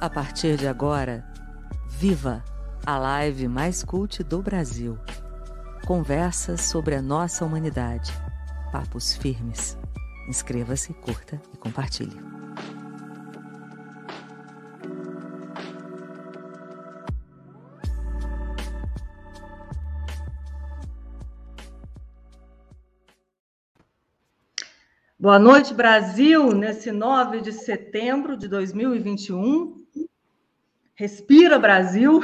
A partir de agora, viva a live mais cult do Brasil. Conversas sobre a nossa humanidade. Papos firmes. Inscreva-se, curta e compartilhe. Boa noite, Brasil, nesse 9 de setembro de 2021. Respira Brasil.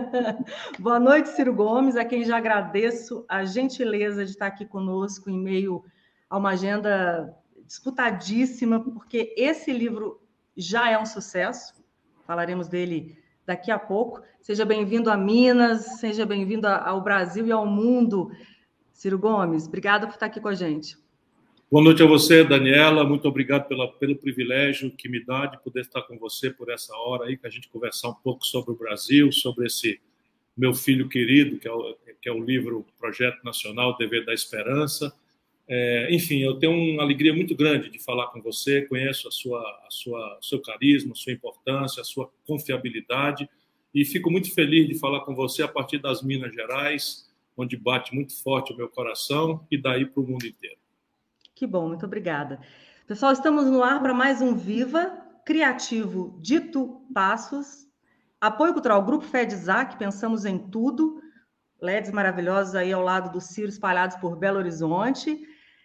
Boa noite, Ciro Gomes, a quem já agradeço a gentileza de estar aqui conosco em meio a uma agenda disputadíssima, porque esse livro já é um sucesso. Falaremos dele daqui a pouco. Seja bem-vindo a Minas, seja bem-vindo ao Brasil e ao mundo. Ciro Gomes, obrigada por estar aqui com a gente. Boa noite a você, Daniela. Muito obrigado pela, pelo privilégio que me dá de poder estar com você por essa hora aí, que a gente conversar um pouco sobre o Brasil, sobre esse meu filho querido, que é o, que é o livro Projeto Nacional Dever da Esperança. É, enfim, eu tenho uma alegria muito grande de falar com você. Conheço a sua, a sua, seu carisma, a sua importância, a sua confiabilidade e fico muito feliz de falar com você a partir das Minas Gerais, onde bate muito forte o meu coração e daí para o mundo inteiro. Que bom, muito obrigada. Pessoal, estamos no ar para mais um Viva Criativo Dito Passos. Apoio cultural Grupo FedZac, pensamos em tudo. LEDs maravilhosos aí ao lado do Ciro, espalhados por Belo Horizonte.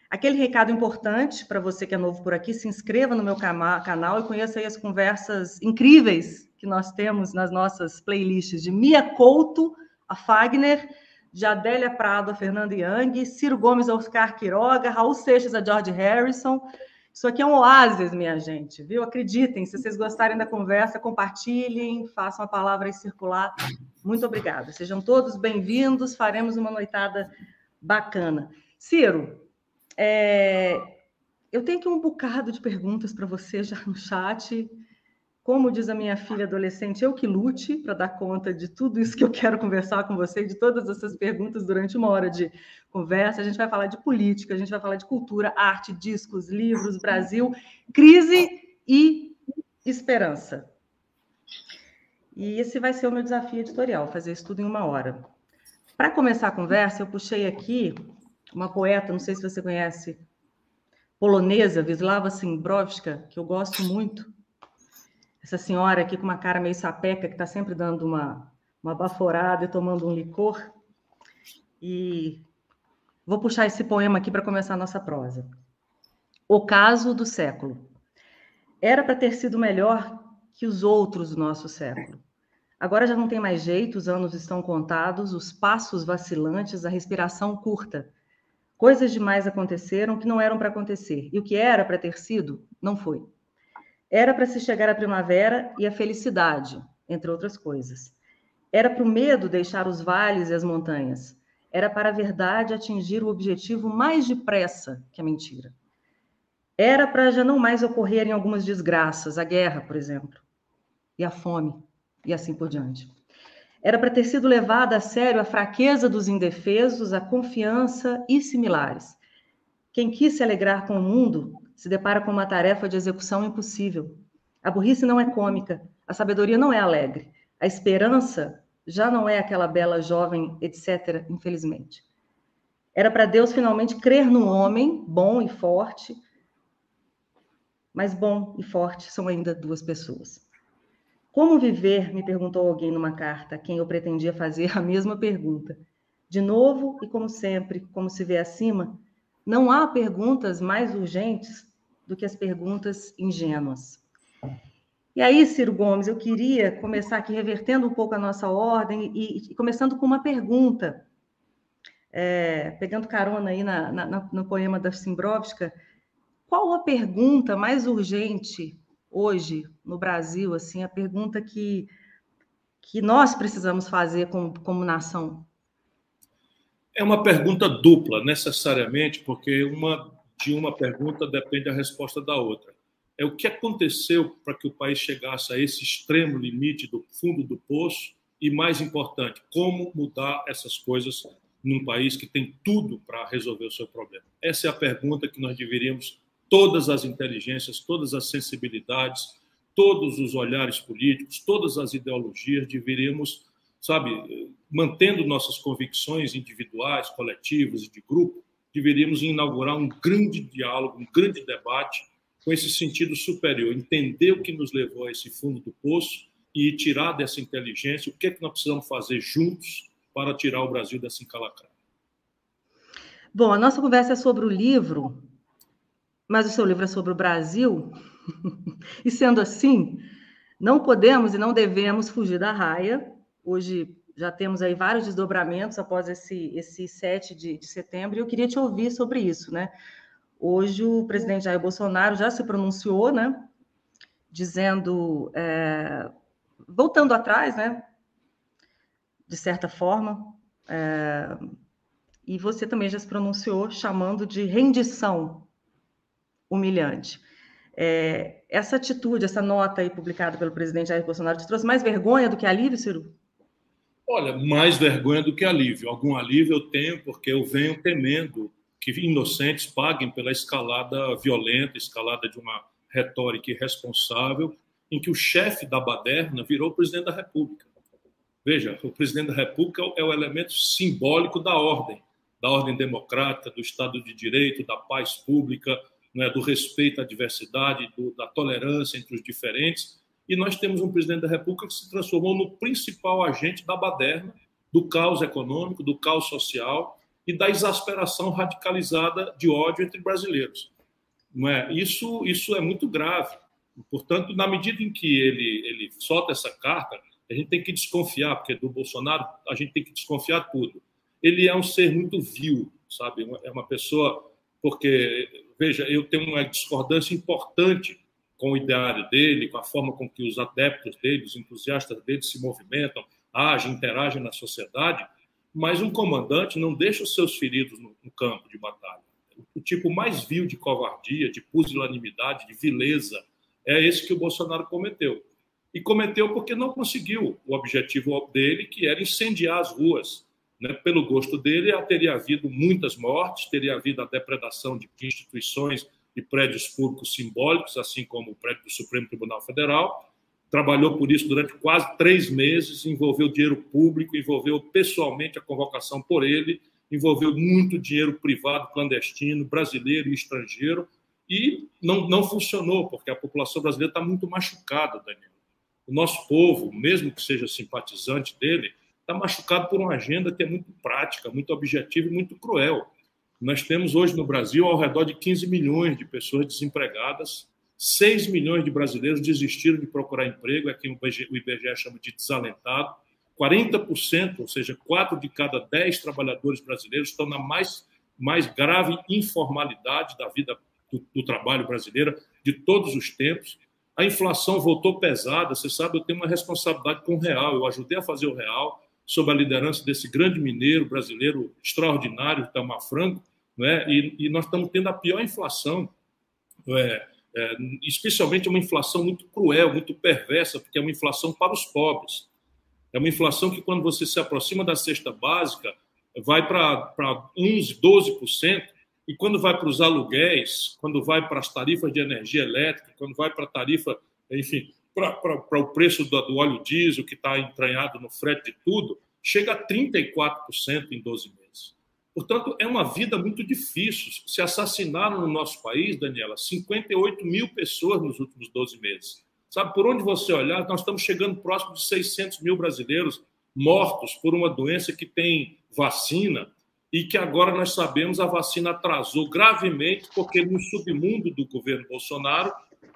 Aquele recado importante para você que é novo por aqui, se inscreva no meu canal e conheça aí as conversas incríveis que nós temos nas nossas playlists de Mia Couto, a Fagner, de Adélia Prado a Fernanda Young, Ciro Gomes a Oscar Quiroga, Raul Seixas a George Harrison. Isso aqui é um oásis, minha gente, viu? Acreditem, se vocês gostarem da conversa, compartilhem, façam a palavra circular. Muito obrigada. Sejam todos bem-vindos, faremos uma noitada bacana. Ciro, é... eu tenho aqui um bocado de perguntas para você já no chat. Como diz a minha filha adolescente, eu que lute para dar conta de tudo isso que eu quero conversar com você, de todas essas perguntas durante uma hora de conversa. A gente vai falar de política, a gente vai falar de cultura, arte, discos, livros, Brasil, crise e esperança. E esse vai ser o meu desafio editorial, fazer isso tudo em uma hora. Para começar a conversa, eu puxei aqui uma poeta, não sei se você conhece, polonesa, Wisława Szymborska, que eu gosto muito essa senhora aqui com uma cara meio sapeca, que está sempre dando uma, uma baforada e tomando um licor. E vou puxar esse poema aqui para começar a nossa prosa. O caso do século. Era para ter sido melhor que os outros do nosso século. Agora já não tem mais jeito, os anos estão contados, os passos vacilantes, a respiração curta. Coisas demais aconteceram que não eram para acontecer. E o que era para ter sido, não foi. Era para se chegar à primavera e à felicidade, entre outras coisas. Era para o medo deixar os vales e as montanhas. Era para a verdade atingir o objetivo mais depressa que a mentira. Era para já não mais ocorrerem algumas desgraças, a guerra, por exemplo, e a fome, e assim por diante. Era para ter sido levada a sério a fraqueza dos indefesos, a confiança e similares. Quem quis se alegrar com o mundo se depara com uma tarefa de execução impossível. A burrice não é cômica, a sabedoria não é alegre, a esperança já não é aquela bela jovem, etc., infelizmente. Era para Deus finalmente crer no homem bom e forte, mas bom e forte são ainda duas pessoas. Como viver? me perguntou alguém numa carta, a quem eu pretendia fazer a mesma pergunta. De novo, e como sempre, como se vê acima, não há perguntas mais urgentes do que as perguntas ingênuas. E aí, Ciro Gomes, eu queria começar aqui revertendo um pouco a nossa ordem e, e começando com uma pergunta, é, pegando carona aí na, na, no poema da Simbrovska, qual a pergunta mais urgente hoje no Brasil, assim, a pergunta que, que nós precisamos fazer como, como nação? É uma pergunta dupla, necessariamente, porque uma de uma pergunta depende a resposta da outra. É o que aconteceu para que o país chegasse a esse extremo limite do fundo do poço e, mais importante, como mudar essas coisas num país que tem tudo para resolver o seu problema. Essa é a pergunta que nós deveríamos, todas as inteligências, todas as sensibilidades, todos os olhares políticos, todas as ideologias, deveríamos, sabe, mantendo nossas convicções individuais, coletivas e de grupo, deveríamos inaugurar um grande diálogo, um grande debate com esse sentido superior, entender o que nos levou a esse fundo do poço e tirar dessa inteligência o que é que nós precisamos fazer juntos para tirar o Brasil dessa encalacrada. Bom, a nossa conversa é sobre o livro, mas o seu livro é sobre o Brasil. e sendo assim, não podemos e não devemos fugir da raia. Hoje já temos aí vários desdobramentos após esse, esse 7 de, de setembro, e eu queria te ouvir sobre isso, né? Hoje o presidente Jair Bolsonaro já se pronunciou, né? Dizendo, é, voltando atrás, né? De certa forma, é, e você também já se pronunciou chamando de rendição humilhante. É, essa atitude, essa nota aí publicada pelo presidente Jair Bolsonaro, te trouxe mais vergonha do que alívio, Ciro? Olha, mais vergonha do que alívio. Algum alívio eu tenho, porque eu venho temendo que inocentes paguem pela escalada violenta, escalada de uma retórica irresponsável, em que o chefe da baderna virou presidente da República. Veja, o presidente da República é o elemento simbólico da ordem da ordem democrática, do Estado de Direito, da paz pública, né, do respeito à diversidade, do, da tolerância entre os diferentes. E nós temos um presidente da República que se transformou no principal agente da baderna, do caos econômico, do caos social e da exasperação radicalizada de ódio entre brasileiros. Não é? Isso, isso é muito grave. Portanto, na medida em que ele, ele solta essa carta, a gente tem que desconfiar, porque do Bolsonaro a gente tem que desconfiar tudo ele é um ser muito vil, sabe? É uma pessoa porque veja, eu tenho uma discordância importante com o ideário dele, com a forma com que os adeptos dele, os entusiastas dele se movimentam, agem, interagem na sociedade, mas um comandante não deixa os seus feridos no, no campo de batalha. O tipo mais vil de covardia, de pusilanimidade, de vileza, é esse que o Bolsonaro cometeu. E cometeu porque não conseguiu o objetivo dele, que era incendiar as ruas, né, pelo gosto dele, teria havido muitas mortes, teria havido a depredação de instituições e prédios públicos simbólicos, assim como o prédio do Supremo Tribunal Federal. Trabalhou por isso durante quase três meses, envolveu dinheiro público, envolveu pessoalmente a convocação por ele, envolveu muito dinheiro privado, clandestino, brasileiro e estrangeiro, e não, não funcionou, porque a população brasileira está muito machucada, Daniel. O nosso povo, mesmo que seja simpatizante dele, está machucado por uma agenda que é muito prática, muito objetiva e muito cruel. Nós temos hoje no Brasil ao redor de 15 milhões de pessoas desempregadas, 6 milhões de brasileiros desistiram de procurar emprego, é quem o IBGE chama de desalentado. 40%, ou seja, 4 de cada 10 trabalhadores brasileiros estão na mais, mais grave informalidade da vida do, do trabalho brasileira de todos os tempos. A inflação voltou pesada, você sabe, eu tenho uma responsabilidade com o real, eu ajudei a fazer o real, sob a liderança desse grande mineiro brasileiro extraordinário, Tamar Franco, né? e, e nós estamos tendo a pior inflação, é, é, especialmente uma inflação muito cruel, muito perversa, porque é uma inflação para os pobres. É uma inflação que, quando você se aproxima da cesta básica, vai para 11%, 12%, e quando vai para os aluguéis, quando vai para as tarifas de energia elétrica, quando vai para a tarifa, enfim, para o preço do, do, óleo diesel, que está entranhado no frete de tudo, chega a 34% em 12 meses. Portanto, é uma vida muito difícil. Se assassinaram no nosso país, Daniela, 58 mil pessoas nos últimos 12 meses. Sabe, por onde você olhar, nós estamos chegando próximo de 600 mil brasileiros mortos por uma doença que tem vacina e que agora nós sabemos a vacina atrasou gravemente porque no submundo do governo Bolsonaro,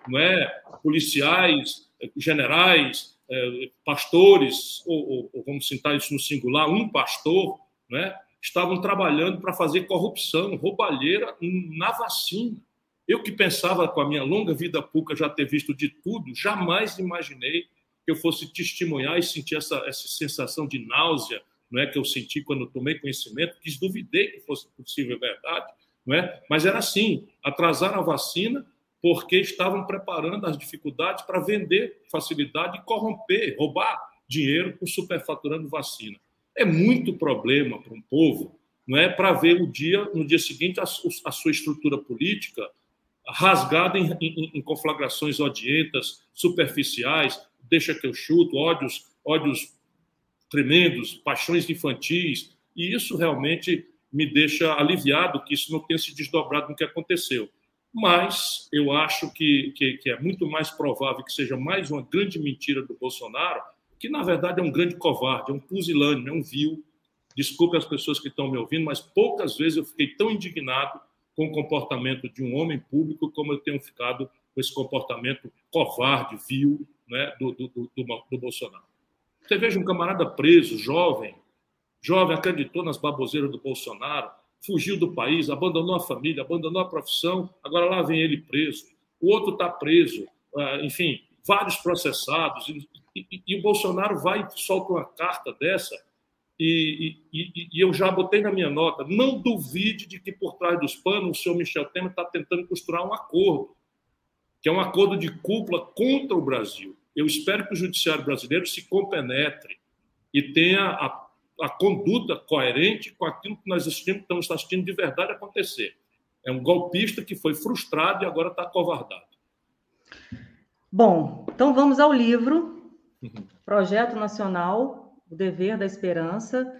não é, policiais, generais, é, pastores, ou, ou, vamos citar isso no singular, um pastor, né, estavam trabalhando para fazer corrupção, roubalheira na vacina. Eu que pensava com a minha longa vida pública já ter visto de tudo, jamais imaginei que eu fosse testemunhar e sentir essa, essa sensação de náusea, não é que eu senti quando tomei conhecimento, que duvidei que fosse possível verdade, não é? Mas era assim, atrasaram a vacina porque estavam preparando as dificuldades para vender facilidade e corromper, roubar dinheiro por superfaturando vacina. É muito problema para um povo, não é, para ver o dia no dia seguinte a, a sua estrutura política rasgada em, em, em, conflagrações odientas, superficiais, deixa que eu chuto, ódios, ódios tremendos, paixões infantis, e isso realmente me deixa aliviado que isso não tenha se desdobrado no que aconteceu. Mas eu acho que, que, que é muito mais provável que seja mais uma grande mentira do Bolsonaro, que na verdade é um grande covarde, é um pusilânime, é um vil. Desculpe as pessoas que estão me ouvindo, mas poucas vezes eu fiquei tão indignado com o comportamento de um homem público como eu tenho ficado com esse comportamento covarde, vil, né, do, do, do, do Bolsonaro. Você veja um camarada preso, jovem, jovem, acreditou nas baboseiras do Bolsonaro, fugiu do país, abandonou a família, abandonou a profissão, agora lá vem ele preso. O outro está preso, ah, enfim, vários processados. E, o Bolsonaro vai e solta uma carta dessa e, e, e, eu já botei na minha nota, não duvide de que por trás dos panos o senhor Michel Temer está tentando costurar um acordo, que é um acordo de cúpula contra o Brasil. Eu espero que o judiciário brasileiro se compenetre e tenha a, a conduta coerente com aquilo que nós assistimos, estamos assistindo de verdade acontecer. É um golpista que foi frustrado e agora está acovardado. Bom, então vamos ao livro. Projeto Nacional o dever da esperança,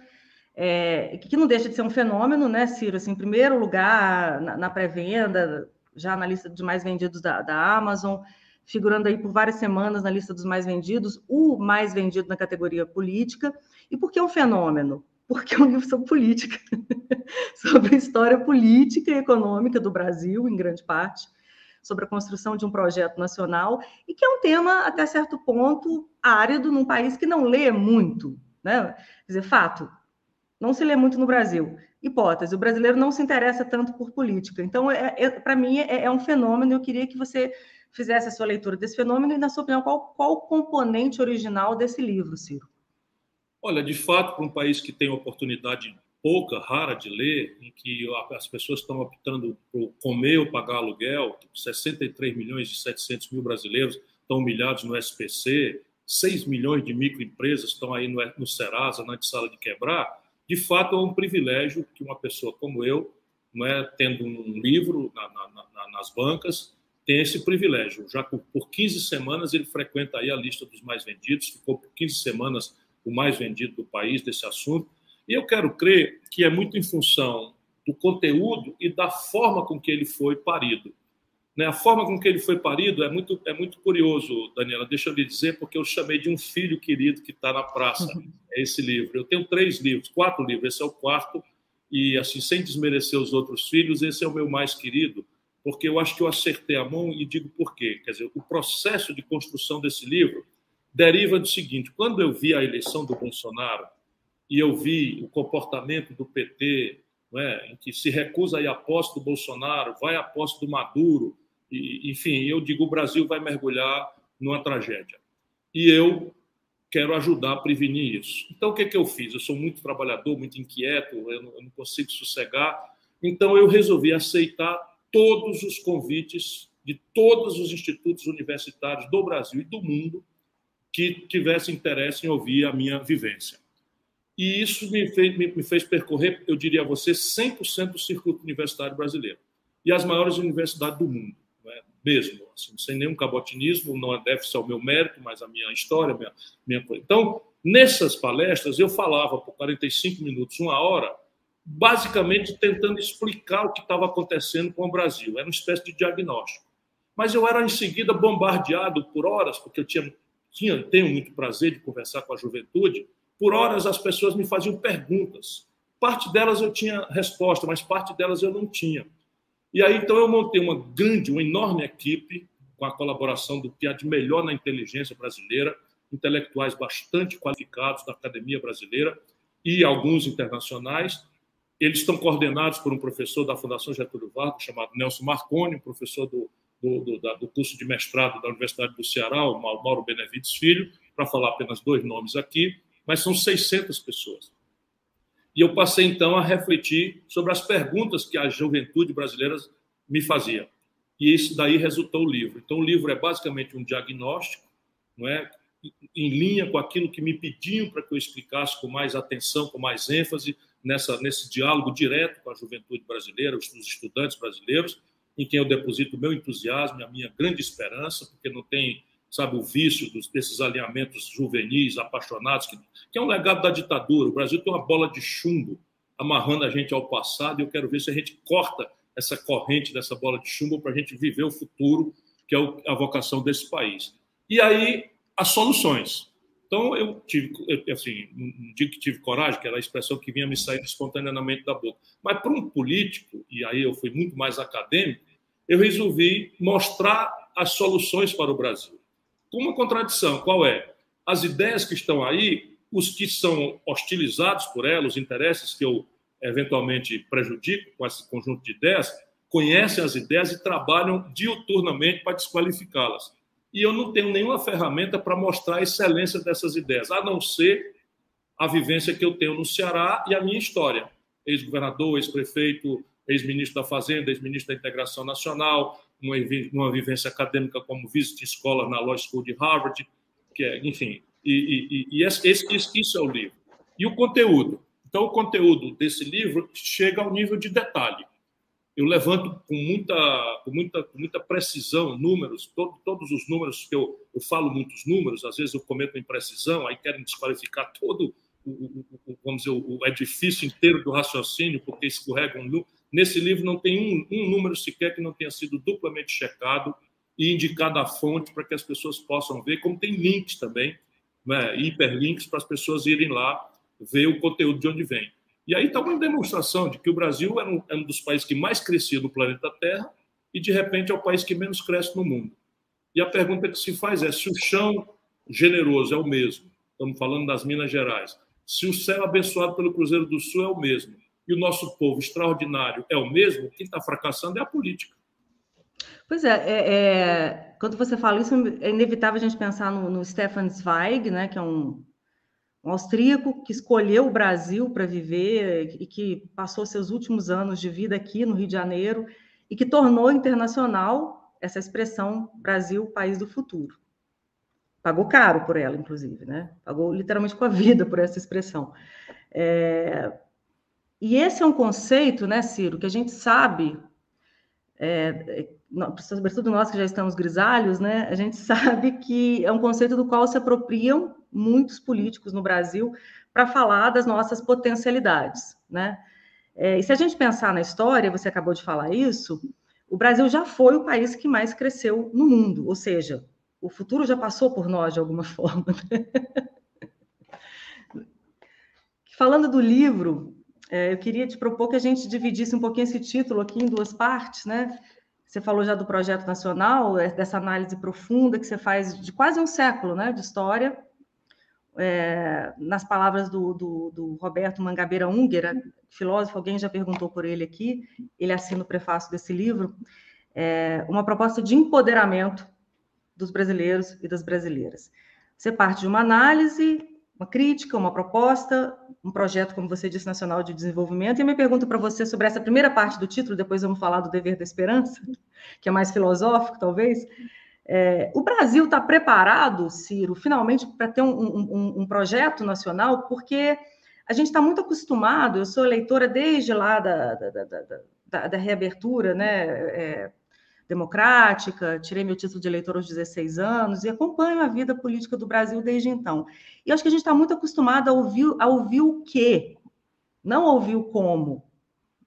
é, que não deixa de ser um fenômeno, né, Ciro? Assim, em primeiro lugar, na, na pré-venda, já na lista dos mais vendidos da, da Amazon, figurando aí por várias semanas na lista dos mais vendidos, o mais vendido na categoria política. E por que é um fenômeno? Porque é um livro sobre política, sobre a história política e econômica do Brasil, em grande parte, sobre a construção de um projeto nacional, e que é um tema, até certo ponto, árido num país que não lê muito. Né? Quer dizer, fato, não se lê muito no Brasil. Hipótese, o brasileiro não se interessa tanto por política. Então, é, é para mim, é, é, um fenômeno. Eu queria que você fizesse a sua leitura desse fenômeno e, na sua opinião, qual, qual o componente original desse livro, Ciro? Olha, de fato, para um país que tem oportunidade pouca, rara de ler, em que as pessoas estão optando por comer ou pagar aluguel, 63 milhões e 700 mil brasileiros estão humilhados no SPC, 6 milhões de microempresas estão aí no, Serasa, na sala de quebrar, de fato é um privilégio que uma pessoa como eu, não é, tendo um livro na, na, na, nas bancas, tem esse privilégio. Já por, por 15 semanas ele frequenta aí a lista dos mais vendidos, ficou por 15 semanas o mais vendido do país desse assunto, e eu quero crer que é muito em função do conteúdo e da forma com que ele foi parido. Né? A forma com que ele foi parido é muito, é muito curioso, Daniela, deixa eu lhe dizer, porque eu chamei de um filho querido que está na praça, uhum. é esse livro. Eu tenho três livros, quatro livros, esse é o quarto, e assim, sem desmerecer os outros filhos, esse é o meu mais querido, porque eu acho que eu acertei a mão e digo por quê. Quer dizer, o processo de construção desse livro deriva do seguinte: quando eu vi a eleição do Bolsonaro, e eu vi o comportamento do PT, é, em que se recusa a ir à posse do Bolsonaro, vai à posse do Maduro, e, enfim, eu digo o Brasil vai mergulhar numa tragédia. E eu quero ajudar a prevenir isso. Então, o que, é que eu fiz? Eu sou muito trabalhador, muito inquieto, eu não, eu não consigo sossegar. Então, eu resolvi aceitar todos os convites de todos os institutos universitários do Brasil e do mundo que tivessem interesse em ouvir a minha vivência. E isso me fez, me fez percorrer, eu diria a você, 100% do circuito universitário brasileiro. E as maiores universidades do mundo, é? mesmo, assim, sem nenhum cabotinismo, não deve ser o meu mérito, mas a minha história, minha, minha coisa. Então, nessas palestras, eu falava por 45 minutos, uma hora, basicamente tentando explicar o que estava acontecendo com o Brasil. Era uma espécie de diagnóstico. Mas eu era, em seguida, bombardeado por horas, porque eu tinha, tinha tenho muito prazer de conversar com a juventude, por horas as pessoas me faziam perguntas. Parte delas eu tinha resposta, mas parte delas eu não tinha. E aí então eu montei uma grande, uma enorme equipe com a colaboração do que há de melhor na inteligência brasileira, intelectuais bastante qualificados da academia brasileira e alguns internacionais. Eles estão coordenados por um professor da Fundação Getúlio Vargas, chamado Nelson Marconi, professor do, do, do, do, curso de mestrado da Universidade do Ceará, o Mauro Benevides Filho, para falar apenas dois nomes aqui, mas são 600 pessoas. E eu passei então a refletir sobre as perguntas que a juventude brasileira me fazia. E isso daí resultou o livro. Então o livro é basicamente um diagnóstico, não é? Em linha com aquilo que me pediam para que eu explicasse com mais atenção, com mais ênfase nessa nesse diálogo direto com a juventude brasileira, os estudantes brasileiros, em quem eu deposito o meu entusiasmo a minha grande esperança, porque não tem, sabe, o vício dos, desses alinhamentos juvenis, apaixonados, que, que é um legado da ditadura. O Brasil tem uma bola de chumbo amarrando a gente ao passado e eu quero ver se a gente corta essa corrente dessa bola de chumbo para a gente viver o futuro, que é a vocação desse país. E aí, as soluções. Então, eu tive, assim, não digo que tive coragem, que era a expressão que vinha me sair espontaneamente da boca. Mas para um político, e aí eu fui muito mais acadêmico, eu resolvi mostrar as soluções para o Brasil. Com uma contradição, qual é? As ideias que estão aí, os que são hostilizados por elas, os interesses que eu eventualmente prejudico com esse conjunto de ideias, conhecem as ideias e trabalham diuturnamente para desqualificá-las e eu não tenho nenhuma ferramenta para mostrar a excelência dessas ideias, a não ser a vivência que eu tenho no Ceará e a minha história. Ex-governador, ex-prefeito, ex-ministro da Fazenda, ex-ministro da Integração Nacional, uma, uma vivência acadêmica como vice escola na Law School de Harvard, que é, enfim, e, e, e esse, esse, isso é o livro. E o conteúdo. Então, o conteúdo desse livro chega ao nível de detalhe eu levanto com muita, com muita, com muita precisão números, todo, todos os números que eu, eu falo muitos números, às vezes eu cometo imprecisão, aí querem desqualificar todo o, o, vamos dizer, o edifício inteiro do raciocínio, porque escorrega um número. Nesse livro não tem um, um número sequer que não tenha sido duplamente checado e indicado a fonte para que as pessoas possam ver, como tem links também, né, hiperlinks para as pessoas irem lá ver o conteúdo de onde vem. E aí está uma demonstração de que o Brasil é um, é um dos países que mais crescia no planeta Terra e, de repente, é o país que menos cresce no mundo. E a pergunta que se faz é: se o chão generoso é o mesmo, estamos falando das Minas Gerais, se o céu abençoado pelo Cruzeiro do Sul é o mesmo, e o nosso povo extraordinário é o mesmo, quem está fracassando é a política. Pois é, é, é, quando você fala isso, é inevitável a gente pensar no, no Stefan Zweig, né, que é um um austríaco que escolheu o Brasil para viver e que passou seus últimos anos de vida aqui no Rio de Janeiro e que tornou internacional essa expressão Brasil, país do futuro. Pagou caro por ela, inclusive, né? Pagou literalmente com a vida por essa expressão. É... E esse é um conceito, né, Ciro, que a gente sabe, é, sobretudo nós que já estamos grisalhos, né, a gente sabe que é um conceito do qual se apropriam muitos políticos no Brasil para falar das nossas potencialidades, né? É, e se a gente pensar na história, você acabou de falar isso, o Brasil já foi o país que mais cresceu no mundo, ou seja, o futuro já passou por nós de alguma forma. Né? Falando do livro, é, eu queria te propor que a gente dividisse um pouquinho esse título aqui em duas partes, né? Você falou já do projeto nacional, é, dessa análise profunda que você faz de quase um século, né, de história, é, nas palavras do, do, do, Roberto Mangabeira Unguera, filósofo, alguém já perguntou por ele aqui, ele assina o prefácio desse livro, é, uma proposta de empoderamento dos brasileiros e das brasileiras. Você parte de uma análise, uma crítica, uma proposta, um projeto, como você disse, nacional de desenvolvimento. E eu me pergunto para você sobre essa primeira parte do título, depois vamos falar do dever da esperança, que é mais filosófico, talvez. É, o Brasil está preparado, Ciro, finalmente, para ter um, um, um, projeto nacional, porque a gente está muito acostumado, eu sou eleitora desde lá da, da, da, da, da reabertura né, é, democrática, tirei meu título de eleitor aos 16 anos e acompanho a vida política do Brasil desde então. E acho que a gente está muito acostumado a ouvir, a ouvir o quê, não a ouvir o como.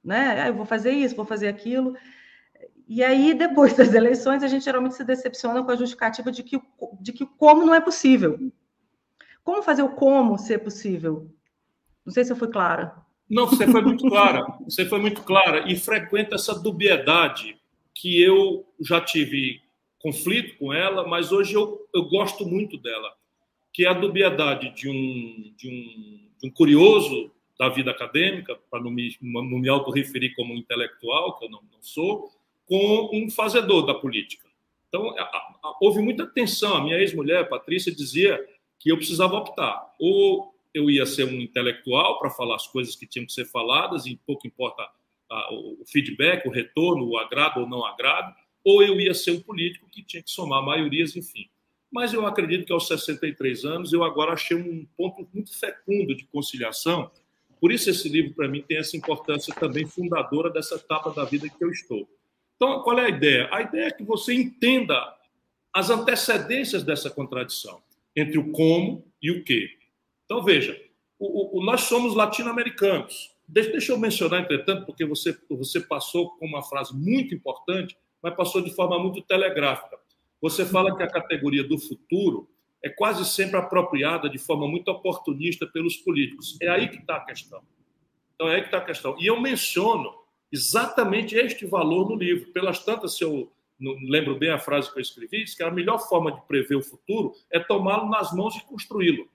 Né? Ah, eu vou fazer isso, vou fazer aquilo. E aí, depois das eleições, a gente geralmente se decepciona com a justificativa de que, de que como não é possível. Como fazer o como ser possível? Não sei se eu fui clara. Não, você foi muito clara. Você foi muito clara e frequenta essa dubiedade que eu já tive conflito com ela, mas hoje eu, eu gosto muito dela, que é a dubiedade de um, de um, de um curioso da vida acadêmica, para não me, não me auto-referir como intelectual, que eu não, não sou, com um fazedor da política. Então, a, a, houve muita tensão. A minha ex-mulher, Patrícia, dizia que eu precisava optar. Ou eu ia ser um intelectual para falar as coisas que tinham que ser faladas, e pouco importa a, o feedback, o retorno, o agrado ou não agrado, ou eu ia ser um político que tinha que somar maiorias, enfim. Mas eu acredito que aos 63 anos eu agora achei um ponto muito fecundo de conciliação. Por isso esse livro para mim tem essa importância também fundadora dessa etapa da vida que eu estou Então, qual é a ideia? A ideia é que você entenda as antecedências dessa contradição entre o como e o que. Então, veja, o, o, nós somos latino-americanos. Deixa, eu mencionar, entretanto, porque você, você passou com uma frase muito importante, mas passou de forma muito telegráfica. Você fala que a categoria do futuro é quase sempre apropriada de forma muito oportunista pelos políticos. É aí que está a questão. Então, é aí que está a questão. E eu menciono exatamente este valor no livro. Pelas tantas, se eu lembro bem a frase que eu escrevi, diz que a melhor forma de prever o futuro é tomá-lo nas mãos e construí-lo.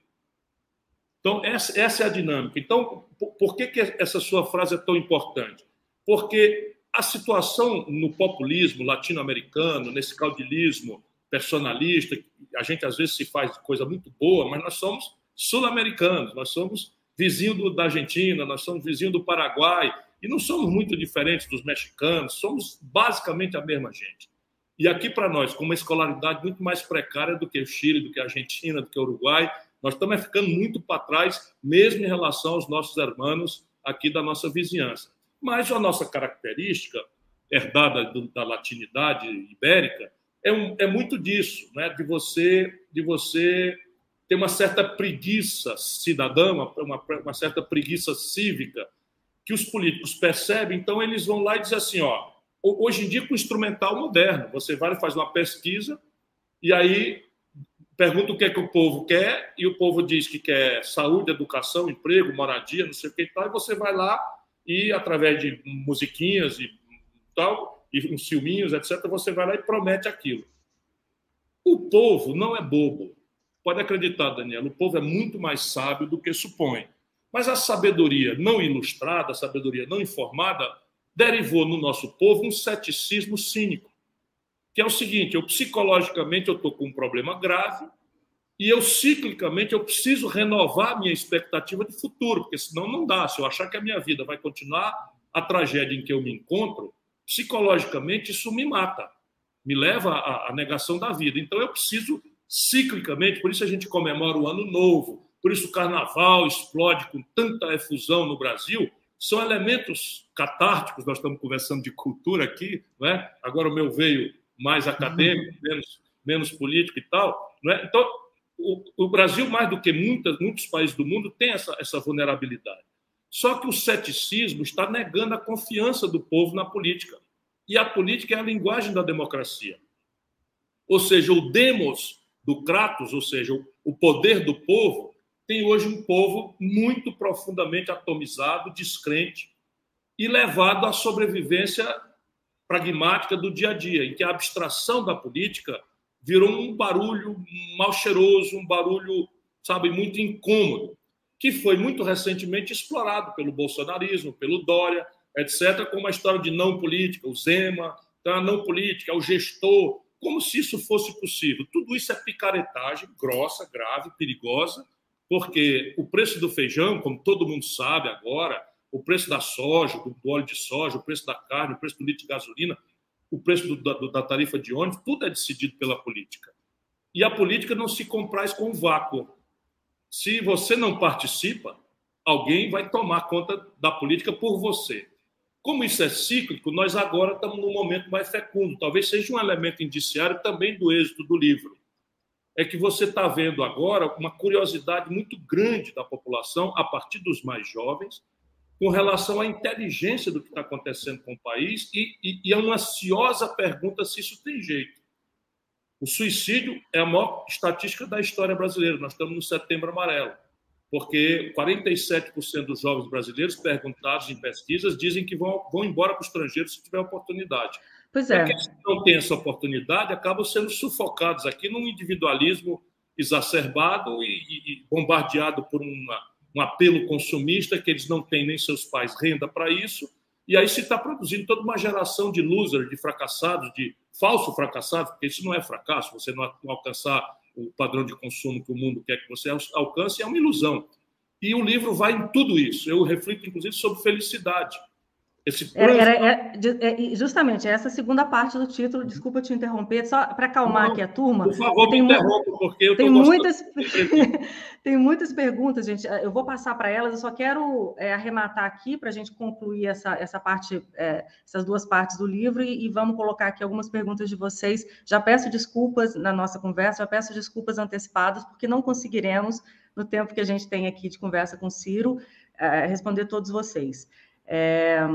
Então, essa, essa, é a dinâmica. Então, por, por que, que essa sua frase é tão importante? Porque a situação no populismo latino-americano, nesse caudilismo personalista, a gente às vezes se faz coisa muito boa, mas nós somos sul-americanos, nós somos vizinho da Argentina, nós somos vizinho do Paraguai, e não somos muito diferentes dos mexicanos, somos basicamente a mesma gente. E aqui para nós, com uma escolaridade muito mais precária do que o Chile, do que a Argentina, do que o Uruguai, nós estamos ficando muito para trás, mesmo em relação aos nossos irmãos aqui da nossa vizinhança. Mas a nossa característica, herdada da latinidade ibérica, é, um, é muito disso, né? de você de você ter uma certa preguiça cidadã, uma, uma, certa preguiça cívica, que os políticos percebem, então eles vão lá e dizem assim, ó, hoje em dia com instrumental moderno, você vai e faz uma pesquisa e aí pergunta o que é que o povo quer e o povo diz que quer saúde, educação, emprego, moradia, não sei o que e tal, e você vai lá e através de musiquinhas e tal, e uns filminhos, etc, você vai lá e promete aquilo. O povo não é bobo. Pode acreditar, Daniel, o povo é muito mais sábio do que supõe. Mas a sabedoria não ilustrada, a sabedoria não informada, derivou no nosso povo um ceticismo cínico, que é o seguinte: eu psicologicamente eu estou com um problema grave e eu ciclicamente eu preciso renovar a minha expectativa de futuro, porque senão não dá. Se eu achar que a minha vida vai continuar a tragédia em que eu me encontro, psicologicamente isso me mata, me leva à, à negação da vida. Então eu preciso ciclicamente, por isso a gente comemora o ano novo, por isso o carnaval explode com tanta efusão no Brasil, são elementos catárticos, nós estamos conversando de cultura aqui, não é? agora o meu veio mais acadêmico, uhum. menos, menos político e tal. Não é? Então, o, o, Brasil, mais do que muitas, muitos países do mundo, tem essa, essa vulnerabilidade. Só que o ceticismo está negando a confiança do povo na política. E a política é a linguagem da democracia. Ou seja, o demos do Kratos, ou seja, o poder do povo, tem hoje um povo muito profundamente atomizado, descrente e levado à sobrevivência pragmática do dia a dia, em que a abstração da política virou um barulho mal cheiroso, um barulho, sabe, muito incômodo, que foi muito recentemente explorado pelo bolsonarismo, pelo Dória, etc., com uma história de não política, o Zema, então a não política, o gestor, como se isso fosse possível. Tudo isso é picaretagem grossa, grave, perigosa, porque o preço do feijão, como todo mundo sabe agora, o preço da soja, do óleo de soja, o preço da carne, o preço do litro de gasolina, o preço do, da, da, tarifa de ônibus, tudo é decidido pela política. E a política não se compraz com vácuo. Se você não participa, alguém vai tomar conta da política por você. Como isso é cíclico, nós agora estamos num momento mais fecundo. Talvez seja um elemento indiciário também do êxito do livro é que você está vendo agora uma curiosidade muito grande da população, a partir dos mais jovens, com relação à inteligência do que está acontecendo com o país e, e, e é uma ansiosa pergunta se isso tem jeito. O suicídio é a maior estatística da história brasileira. Nós estamos no setembro amarelo, porque 47% dos jovens brasileiros perguntados em pesquisas dizem que vão, vão embora para o estrangeiro se tiver oportunidade. Pois é. Porque não tem essa oportunidade, acabam sendo sufocados aqui num individualismo exacerbado e, e bombardeado por uma, um apelo consumista que eles não têm nem seus pais renda para isso. E aí se está produzindo toda uma geração de losers, de fracassados, de falso fracassados, porque isso não é fracasso, você não alcançar o padrão de consumo que o mundo quer que você alcance, é uma ilusão. E o livro vai em tudo isso. Eu reflito, inclusive, sobre felicidade. Esse era, era, é, é, justamente essa segunda parte do título, desculpa te interromper, só para acalmar Não, aqui a turma. Por favor, tem me interrompa, porque eu tem muitas Tem muitas perguntas, gente. Eu vou passar para elas, eu só quero é, arrematar aqui para a gente concluir essa, essa parte, é, essas duas partes do livro, e, e, vamos colocar aqui algumas perguntas de vocês. Já peço desculpas na nossa conversa, já peço desculpas antecipadas, porque não conseguiremos, no tempo que a gente tem aqui de conversa com o Ciro, é, responder todos vocês. É,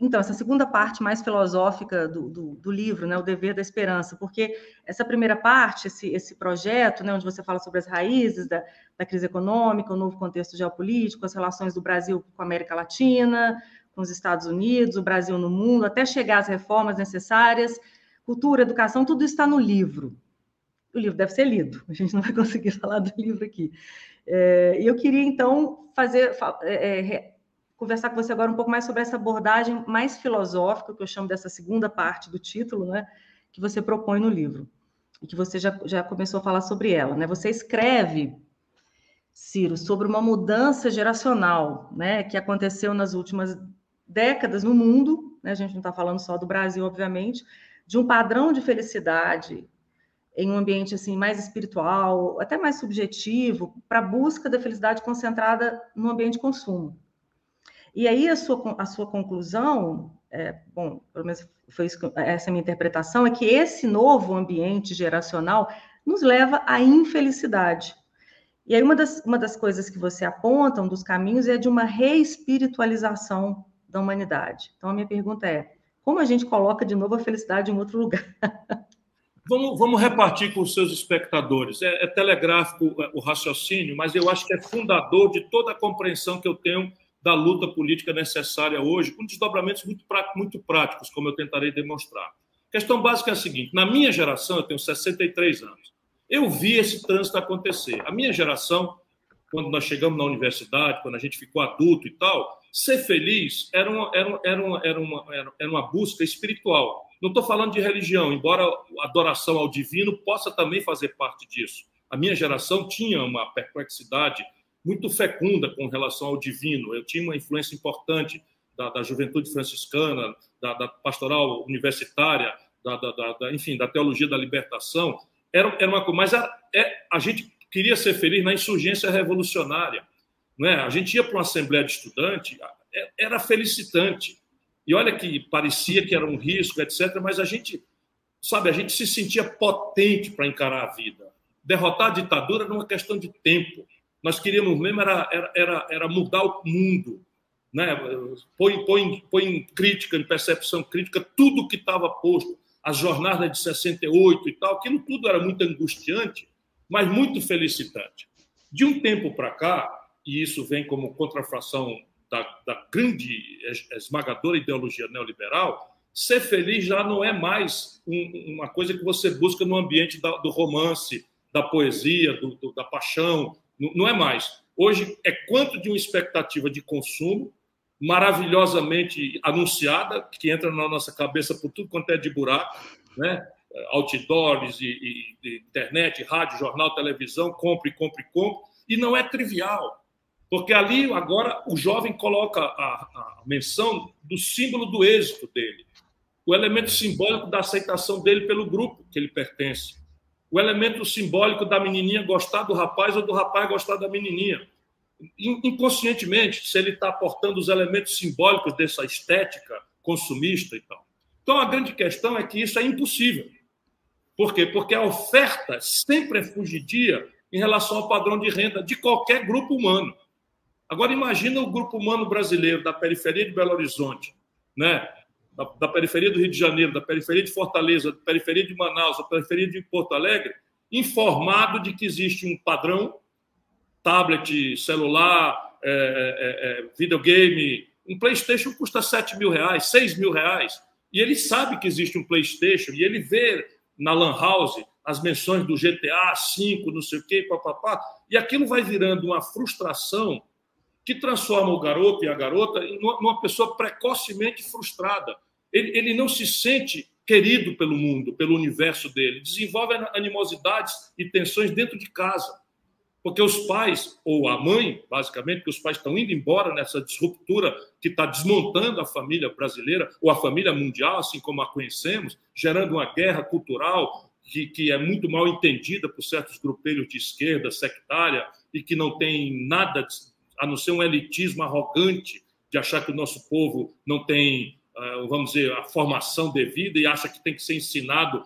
então, essa segunda parte mais filosófica do, do, do, livro, né, o dever da esperança, porque essa primeira parte, esse, esse projeto, né, onde você fala sobre as raízes da, da crise econômica, o novo contexto geopolítico, as relações do Brasil com a América Latina, com os Estados Unidos, o Brasil no mundo, até chegar às reformas necessárias, cultura, educação, tudo está no livro. O livro deve ser lido, a gente não vai conseguir falar do livro aqui. É, e eu queria, então, fazer, é, é conversar com você agora um pouco mais sobre essa abordagem mais filosófica, que eu chamo dessa segunda parte do título, né, que você propõe no livro, e que você já, já começou a falar sobre ela. Né? Você escreve, Ciro, sobre uma mudança geracional né, que aconteceu nas últimas décadas no mundo, né, a gente não está falando só do Brasil, obviamente, de um padrão de felicidade em um ambiente assim mais espiritual, até mais subjetivo, para a busca da felicidade concentrada no ambiente de consumo. E aí a sua, a sua conclusão, é, bom, pelo menos foi isso, essa é a minha interpretação, é que esse novo ambiente geracional nos leva à infelicidade. E aí uma das, uma das coisas que você aponta, um dos caminhos, é de uma reespiritualização da humanidade. Então a minha pergunta é, como a gente coloca de novo a felicidade em outro lugar? Vamos, vamos repartir com os seus espectadores. É, é telegráfico é, o raciocínio, mas eu acho que é fundador de toda a compreensão que eu tenho da luta política necessária hoje, com desdobramentos muito, muito práticos, como eu tentarei demonstrar. A questão básica é a seguinte: na minha geração, eu tenho 63 anos, eu vi esse trânsito acontecer. A minha geração, quando nós chegamos na universidade, quando a gente ficou adulto e tal, ser feliz era uma, era, era uma, era uma, era uma busca espiritual. Não estou falando de religião, embora a adoração ao divino possa também fazer parte disso. A minha geração tinha uma perplexidade muito fecunda com relação ao divino. Eu tinha uma influência importante da, da juventude franciscana, da, da pastoral universitária, da, da, enfim, da teologia da libertação. Era, era uma coisa, mas era, é, a gente queria ser feliz na insurgência revolucionária. Não é? A gente ia para uma assembleia de estudante, é, era felicitante. E olha que parecia que era um risco, etc., mas a gente, sabe, a gente se sentia potente para encarar a vida. Derrotar a ditadura era uma questão de tempo. Nós queríamos mesmo era, era, era mudar o mundo, né? põe, põe, põe em crítica, em percepção crítica, tudo que estava posto, as jornadas de 68 e tal, aquilo tudo era muito angustiante, mas muito felicitante. De um tempo para cá, e isso vem como contrafação da, da grande esmagadora ideologia neoliberal, ser feliz já não é mais um, uma coisa que você busca no ambiente da, do romance, da poesia, do, do, da paixão, não é mais. Hoje é quanto de uma expectativa de consumo maravilhosamente anunciada, que entra na nossa cabeça por tudo quanto é de buraco, né? outdoors, e, e, internet, rádio, jornal, televisão, compre, compre, compre, e não é trivial, porque ali agora o jovem coloca a, a menção do símbolo do êxito dele, o elemento simbólico da aceitação dele pelo grupo que ele pertence o elemento simbólico da menininha gostar do rapaz ou do rapaz gostar da menininha. Inconscientemente, se ele está aportando os elementos simbólicos dessa estética consumista e tal. Então, a grande questão é que isso é impossível. Por quê? Porque a oferta sempre é fugidia em relação ao padrão de renda de qualquer grupo humano. Agora, imagina o grupo humano brasileiro da periferia de Belo Horizonte, né? Da, da, periferia do Rio de Janeiro, da periferia de Fortaleza, da periferia de Manaus, da periferia de Porto Alegre, informado de que existe um padrão, tablet, celular, é, é, é, videogame, um PlayStation custa 7 mil reais, 6 mil reais, e ele sabe que existe um PlayStation, e ele vê na Lan House as menções do GTA 5, não sei o quê, papapá, e aquilo vai virando uma frustração que transforma o garoto e a garota em uma pessoa precocemente frustrada. Ele, ele não se sente querido pelo mundo, pelo universo dele, desenvolve animosidades e tensões dentro de casa. Porque os pais, ou a mãe, basicamente, que os pais estão indo embora nessa disruptura que está desmontando a família brasileira, ou a família mundial, assim como a conhecemos, gerando uma guerra cultural que, que é muito mal entendida por certos grupelhos de esquerda sectária e que não tem nada a não ser um elitismo arrogante de achar que o nosso povo não tem, vamos dizer, a formação devida e acha que tem que ser ensinado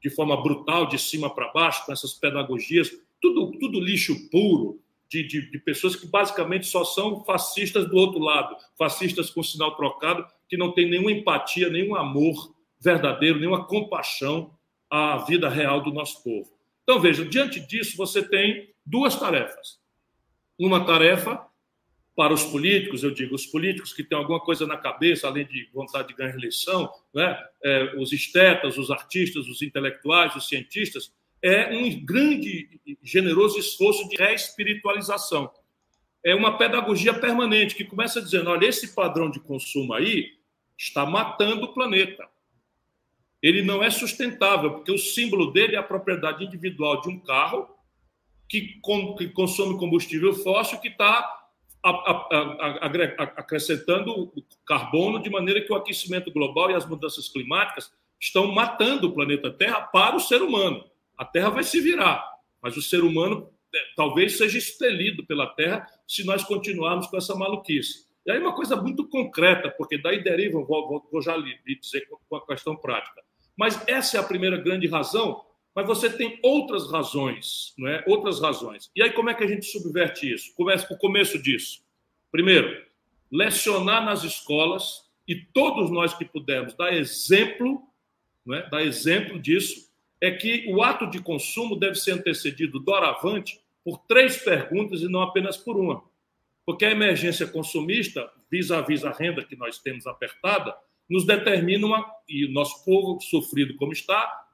de forma brutal, de cima para baixo, com essas pedagogias tudo, tudo lixo puro, de, de, de, pessoas que basicamente só são fascistas do outro lado, fascistas com sinal trocado, que não tem nenhuma empatia, nenhum amor verdadeiro, nenhuma compaixão à vida real do nosso povo. Então, veja, diante disso, você tem duas tarefas. Uma tarefa para os políticos, eu digo, os políticos que têm alguma coisa na cabeça, além de vontade de ganhar eleição, né? É, os estetas, os artistas, os intelectuais, os cientistas, é um grande e generoso esforço de reespiritualização. É uma pedagogia permanente que começa dizendo: olha, esse padrão de consumo aí está matando o planeta. Ele não é sustentável, porque o símbolo dele é a propriedade individual de um carro que, que consome combustível fóssil que está acrescentando carbono de maneira que o aquecimento global e as mudanças climáticas estão matando o planeta Terra para o ser humano. A Terra vai se virar, mas o ser humano é, talvez seja expelido pela Terra se nós continuarmos com essa maluquice. E aí uma coisa muito concreta, porque daí deriva, vou, vou já lhe dizer com a questão prática. Mas essa é a primeira grande razão, mas você tem outras razões, não é? Outras razões. E aí como é que a gente subverte isso? Começa o começo disso. Primeiro, lecionar nas escolas e todos nós que pudermos dar exemplo, não é? Dar exemplo disso é que o ato de consumo deve ser antecedido doravante por três perguntas e não apenas por uma. Porque a emergência consumista, vis-à-vis a renda que nós temos apertada, nos determina, uma, e o nosso povo, sofrido como está,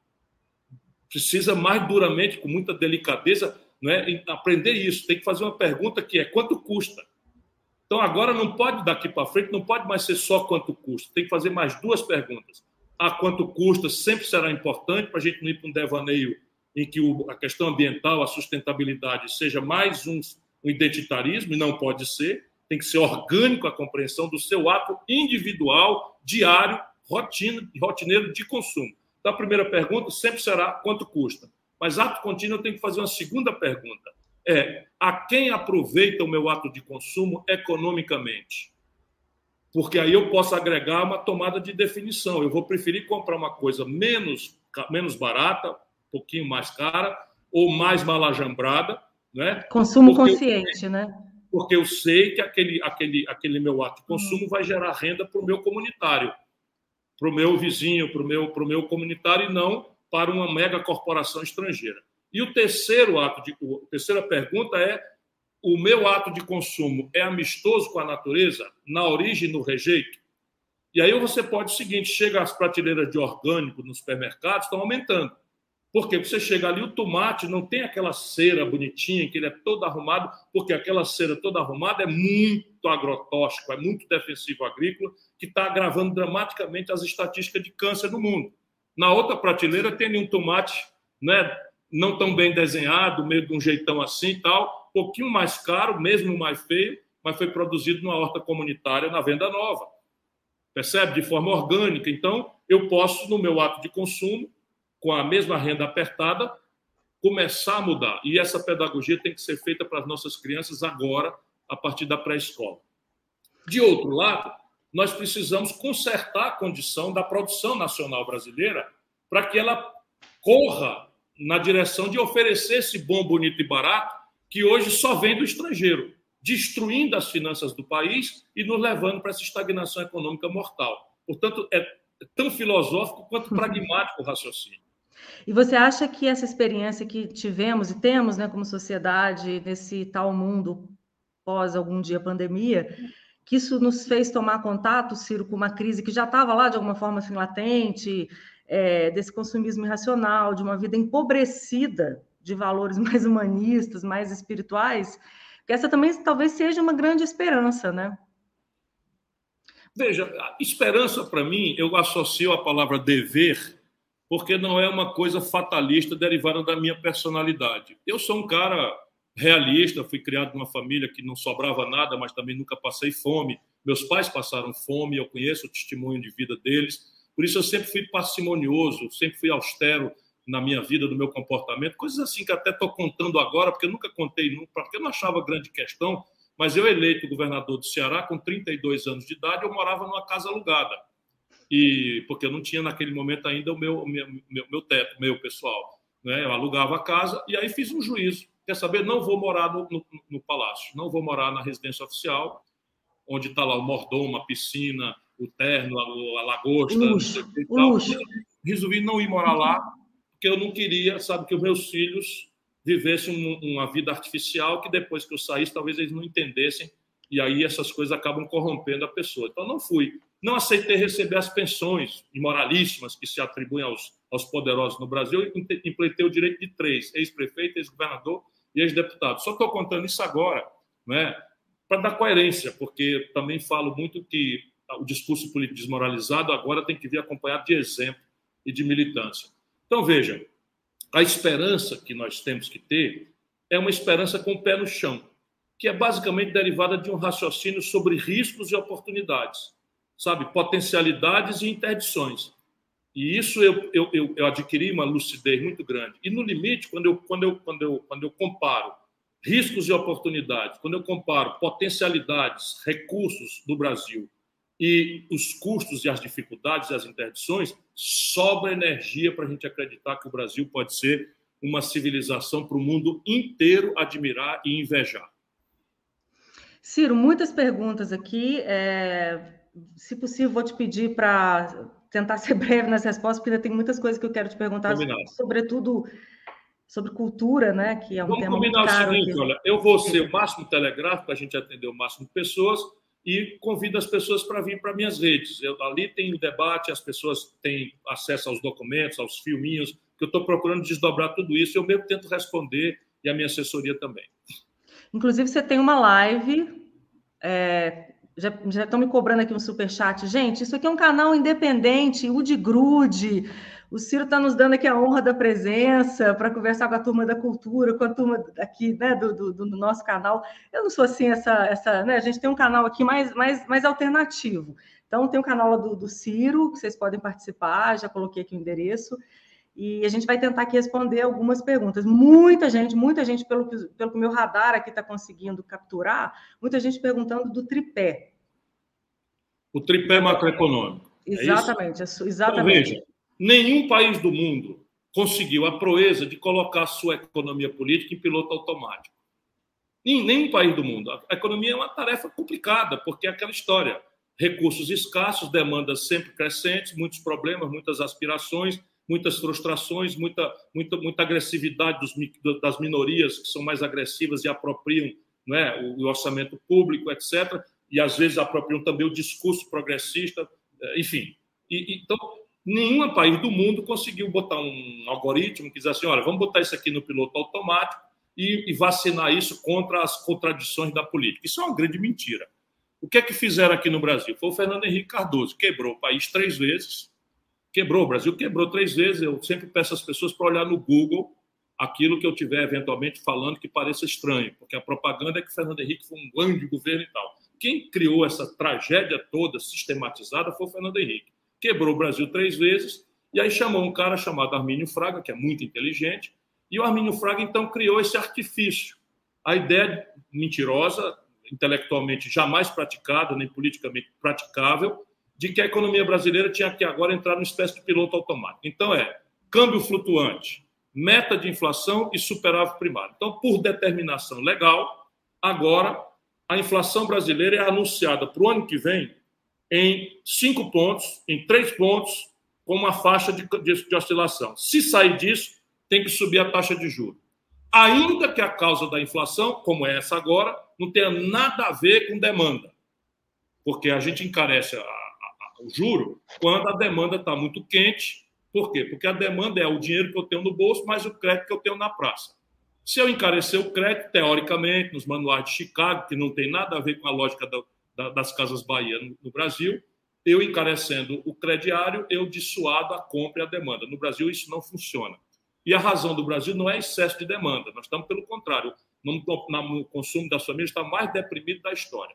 precisa mais duramente, com muita delicadeza, não é, aprender isso. Tem que fazer uma pergunta que é quanto custa? Então, agora não pode, daqui para frente, não pode mais ser só quanto custa. Tem que fazer mais duas perguntas a quanto custa sempre será importante para a gente não ir para um devaneio em que a questão ambiental, a sustentabilidade seja mais um, um identitarismo, e não pode ser, tem que ser orgânico a compreensão do seu ato individual, diário, rotina, rotineiro de consumo. Então, a primeira pergunta sempre será quanto custa. Mas ato contínuo eu tenho que fazer uma segunda pergunta. É, a quem aproveita o meu ato de consumo economicamente? porque aí eu posso agregar uma tomada de definição. Eu vou preferir comprar uma coisa menos, menos barata, um pouquinho mais cara, ou mais malajambrada. Né? Consumo porque consciente, eu, né? Porque eu sei que aquele, aquele, aquele meu ato de consumo uhum. vai gerar renda para o meu comunitário, para o meu vizinho, para o meu, meu comunitário, e não para uma mega corporação estrangeira. E o terceiro ato, de, a terceira pergunta é o meu ato de consumo é amistoso com a natureza, na origem no rejeito? E aí você pode o seguinte: chega as prateleiras de orgânico nos supermercados, estão aumentando. Porque você chega ali, o tomate não tem aquela cera bonitinha, que ele é todo arrumado, porque aquela cera toda arrumada é muito agrotóxico, é muito defensivo agrícola, que está agravando dramaticamente as estatísticas de câncer no mundo. Na outra prateleira tem um tomate né, não tão bem desenhado, meio de um jeitão assim e tal, pouquinho mais caro, mesmo mais feio, mas foi produzido numa horta comunitária na venda nova. Percebe? De forma orgânica. Então, eu posso, no meu ato de consumo, com a mesma renda apertada, começar a mudar. E essa pedagogia tem que ser feita para as nossas crianças agora, a partir da pré-escola. De outro lado, nós precisamos consertar a condição da produção nacional brasileira para que ela corra na direção de oferecer esse bom, bonito e barato que hoje só vem do estrangeiro, destruindo as finanças do país e nos levando para essa estagnação econômica mortal. Portanto, é tão filosófico quanto pragmático o raciocínio. E você acha que essa experiência que tivemos e temos né, como sociedade nesse tal mundo pós algum dia pandemia, que isso nos fez tomar contato, Ciro, com uma crise que já estava lá de alguma forma assim, latente, é, desse consumismo irracional, de uma vida empobrecida de valores mais humanistas, mais espirituais, que essa também talvez seja uma grande esperança, né? Veja, esperança para mim, eu associo a palavra dever, porque não é uma coisa fatalista derivada da minha personalidade. Eu sou um cara realista, fui criado numa família que não sobrava nada, mas também nunca passei fome. Meus pais passaram fome, eu conheço o testemunho de vida deles. Por isso eu sempre fui parcimonioso, sempre fui austero na minha vida, no meu comportamento, coisas assim que até estou contando agora, porque eu nunca contei, porque eu não achava grande questão, mas eu eleito governador do Ceará com 32 anos de idade, eu morava numa casa alugada. E porque eu não tinha naquele momento ainda o meu meu, meu, meu teto, meu pessoal, né? Eu alugava a casa e aí fiz um juízo. Quer saber? Não vou morar no, no, no palácio, não vou morar na residência oficial, onde está lá o mordomo, a piscina, o terno, a, a lagosta, luxo, luxo. Resolvi não ir morar lá, porque eu não queria, sabe, que os meus filhos vivessem uma vida artificial que depois que eu saísse, talvez eles não entendessem, e aí essas coisas acabam corrompendo a pessoa. Então, não fui. Não aceitei receber as pensões imoralíssimas que se atribuem aos, aos poderosos no Brasil. Impletei o direito de três: ex-prefeito, ex-governador e ex-deputado. Só estou contando isso agora, né, para dar coerência, porque também falo muito que o discurso político desmoralizado agora tem que vir acompanhado de exemplo e de militância. Então, veja, a esperança que nós temos que ter é uma esperança com o pé no chão, que é basicamente derivada de um raciocínio sobre riscos e oportunidades, sabe? Potencialidades e interdições. E isso eu, eu, eu, eu adquiri uma lucidez muito grande. E no limite, quando eu, quando, eu, quando, eu, quando eu comparo riscos e oportunidades, quando eu comparo potencialidades, recursos do Brasil e os custos e as dificuldades e as interdições, sobra energia para a gente acreditar que o Brasil pode ser uma civilização para o mundo inteiro admirar e invejar. Ciro, muitas perguntas aqui. É... Se possível, vou te pedir para tentar ser breve nas respostas, porque ainda tem muitas coisas que eu quero te perguntar, Combinado. sobretudo sobre cultura, né? Que é um Vamos tema combinar muito caro o seguinte, aqui. olha, eu vou ser o máximo telegráfico para a gente atender o máximo de pessoas e convido as pessoas para vir para minhas redes. Eu, ali tem o debate, as pessoas têm acesso aos documentos, aos filminhos, que eu estou procurando desdobrar tudo isso. Eu mesmo tento responder e a minha assessoria também. Inclusive, você tem uma live. É, já, estão me cobrando aqui um super chat. Gente, isso aqui é um canal independente, o de grude. O Ciro está nos dando aqui a honra da presença para conversar com a turma da cultura, com a turma aqui né, do, do, do, nosso canal. Eu não sou assim, essa, essa, né? A gente tem um canal aqui mais, mais, mais alternativo. Então, tem o um canal do, do Ciro, que vocês podem participar, já coloquei aqui o endereço. E a gente vai tentar aqui responder algumas perguntas. Muita gente, muita gente, pelo que, pelo que o meu radar aqui está conseguindo capturar, muita gente perguntando do tripé. O tripé macroeconômico. É exatamente, é exatamente. Então, veja, Nenhum país do mundo conseguiu a proeza de colocar a sua economia política em piloto automático. Nenhum país do mundo. A economia é uma tarefa complicada, porque é aquela história: recursos escassos, demandas sempre crescentes, muitos problemas, muitas aspirações, muitas frustrações, muita, muita, muita agressividade dos, das minorias que são mais agressivas e apropriam né, o orçamento público, etc. E às vezes apropriam também o discurso progressista, eh, enfim. E, então, Nenhum país do mundo conseguiu botar um algoritmo que diz assim: olha, vamos botar isso aqui no piloto automático e, e vacinar isso contra as contradições da política. Isso é uma grande mentira. O que é que fizeram aqui no Brasil? Foi o Fernando Henrique Cardoso, quebrou o país três vezes, quebrou, o Brasil quebrou três vezes. Eu sempre peço às pessoas para olhar no Google aquilo que eu tiver eventualmente falando que pareça estranho, porque a propaganda é que Fernando Henrique foi um grande governo e tal. Quem criou essa tragédia toda sistematizada foi o Fernando Henrique quebrou o Brasil três vezes, e aí chamou um cara chamado Armínio Fraga, que é muito inteligente, e o Armínio Fraga então criou esse artifício. A ideia mentirosa, intelectualmente jamais praticada, nem politicamente praticável, de que a economia brasileira tinha que agora entrar numa espécie de piloto automático. Então é câmbio flutuante, meta de inflação e superávit primário. Então, por determinação legal, agora a inflação brasileira é anunciada para o ano que vem em cinco pontos, em três pontos, com uma faixa de, de, de oscilação. Se sair disso, tem que subir a taxa de juros. Ainda que a causa da inflação, como é essa agora, não tenha nada a ver com demanda. Porque a gente encarece a, o juro quando a demanda está muito quente. Por quê? Porque a demanda é o dinheiro que eu tenho no bolso mais o crédito que eu tenho na praça. Se eu encarecer o crédito, teoricamente, nos manuais de Chicago, que não tem nada a ver com a lógica do, das Casas Bahia no Brasil, eu encarecendo o crediário, eu dissuado a compra e a demanda. No Brasil, isso não funciona. E a razão do Brasil não é excesso de demanda, nós estamos, pelo contrário, no, no consumo das famílias, está mais deprimido da história.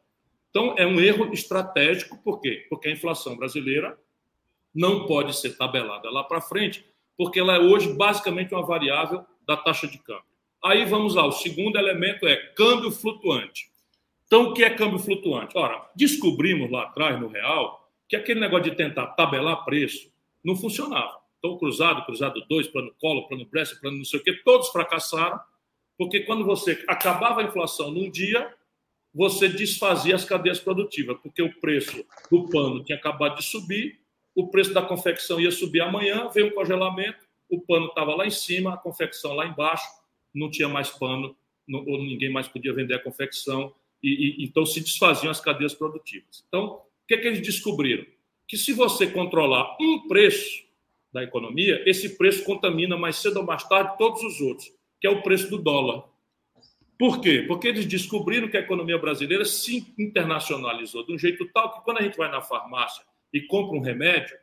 Então, é um erro estratégico, por quê? Porque a inflação brasileira não pode ser tabelada lá para frente, porque ela é hoje basicamente uma variável da taxa de câmbio. Aí vamos lá, o segundo elemento é câmbio flutuante. Então, o que é câmbio flutuante? Ora, descobrimos lá atrás, no real, que aquele negócio de tentar tabelar preço não funcionava. Então, cruzado, cruzado 2, plano colo, plano Brescia, plano não sei o quê, todos fracassaram, porque quando você acabava a inflação num dia, você desfazia as cadeias produtivas, porque o preço do pano tinha acabado de subir, o preço da confecção ia subir amanhã, veio um congelamento, o pano estava lá em cima, a confecção lá embaixo, não tinha mais pano, não, ou ninguém mais podia vender a confecção, e, e, então se desfaziam as cadeias produtivas. Então, o que, é que eles descobriram? Que se você controlar um preço da economia, esse preço contamina mais cedo ou mais tarde todos os outros, que é o preço do dólar. Por quê? Porque eles descobriram que a economia brasileira se internacionalizou de um jeito tal que quando a gente vai na farmácia e compra um remédio,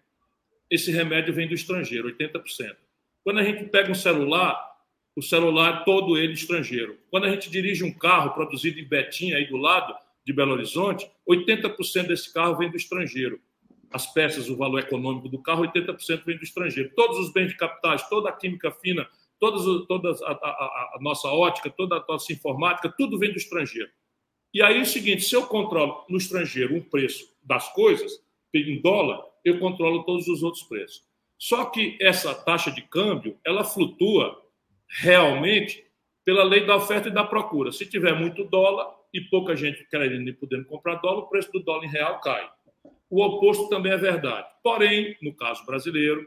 esse remédio vem do estrangeiro, 80%. Quando a gente pega um celular, o celular todo ele estrangeiro. Quando a gente dirige um carro produzido em Betim, aí do lado de Belo Horizonte, 80% desse carro vem do estrangeiro. As peças, o valor econômico do carro, 80% vem do estrangeiro. Todos os bens de capitais, toda a química fina, todas, todas a, a, a nossa ótica, toda a nossa informática, tudo vem do estrangeiro. E aí é o seguinte: se eu controlo no estrangeiro um preço das coisas, em dólar, eu controlo todos os outros preços. Só que essa taxa de câmbio, ela flutua realmente pela lei da oferta e da procura. Se tiver muito dólar e pouca gente querendo e podendo comprar dólar, o preço do dólar em real cai. O oposto também é verdade. Porém, no caso brasileiro,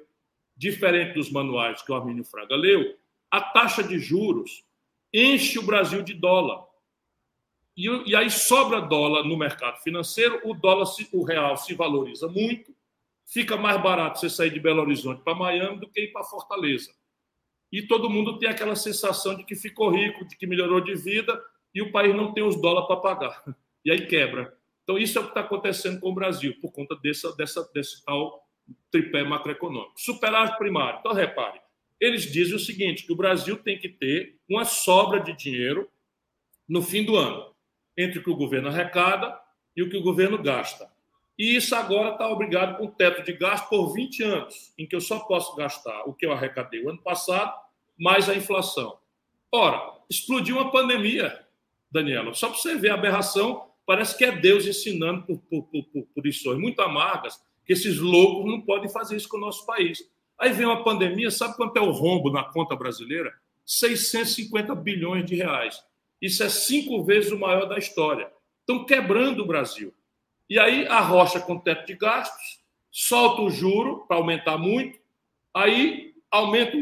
diferente dos manuais que o Armínio Fraga leu, a taxa de juros enche o Brasil de dólar. E, e aí sobra dólar no mercado financeiro, o dólar, o real se valoriza muito, fica mais barato você sair de Belo Horizonte para Miami do que ir para Fortaleza e todo mundo tem aquela sensação de que ficou rico, de que melhorou de vida e o país não tem os dólares para pagar. E aí quebra. Então, isso é o que está acontecendo com o Brasil, por conta dessa, dessa, desse tal tripé macroeconômico. Superávit primário. Então, repare, eles dizem o seguinte: que o Brasil tem que ter uma sobra de dinheiro no fim do ano, entre o que o governo arrecada e o que o governo gasta. E isso agora está obrigado com teto de gasto por 20 anos, em que eu só posso gastar o que eu arrecadei o ano passado, mais a inflação. Ora, explodiu uma pandemia, Daniela. Só para você ver a aberração, parece que é Deus ensinando por, por, por, por lições muito amargas esses loucos não podem fazer isso com o nosso país. Aí vem uma pandemia, sabe quanto é o rombo na conta brasileira? 650 bilhões de reais. Isso é cinco vezes o maior da história. Estão quebrando o Brasil. E aí arrocha com teto de gastos, solta o juro para aumentar muito, aí aumenta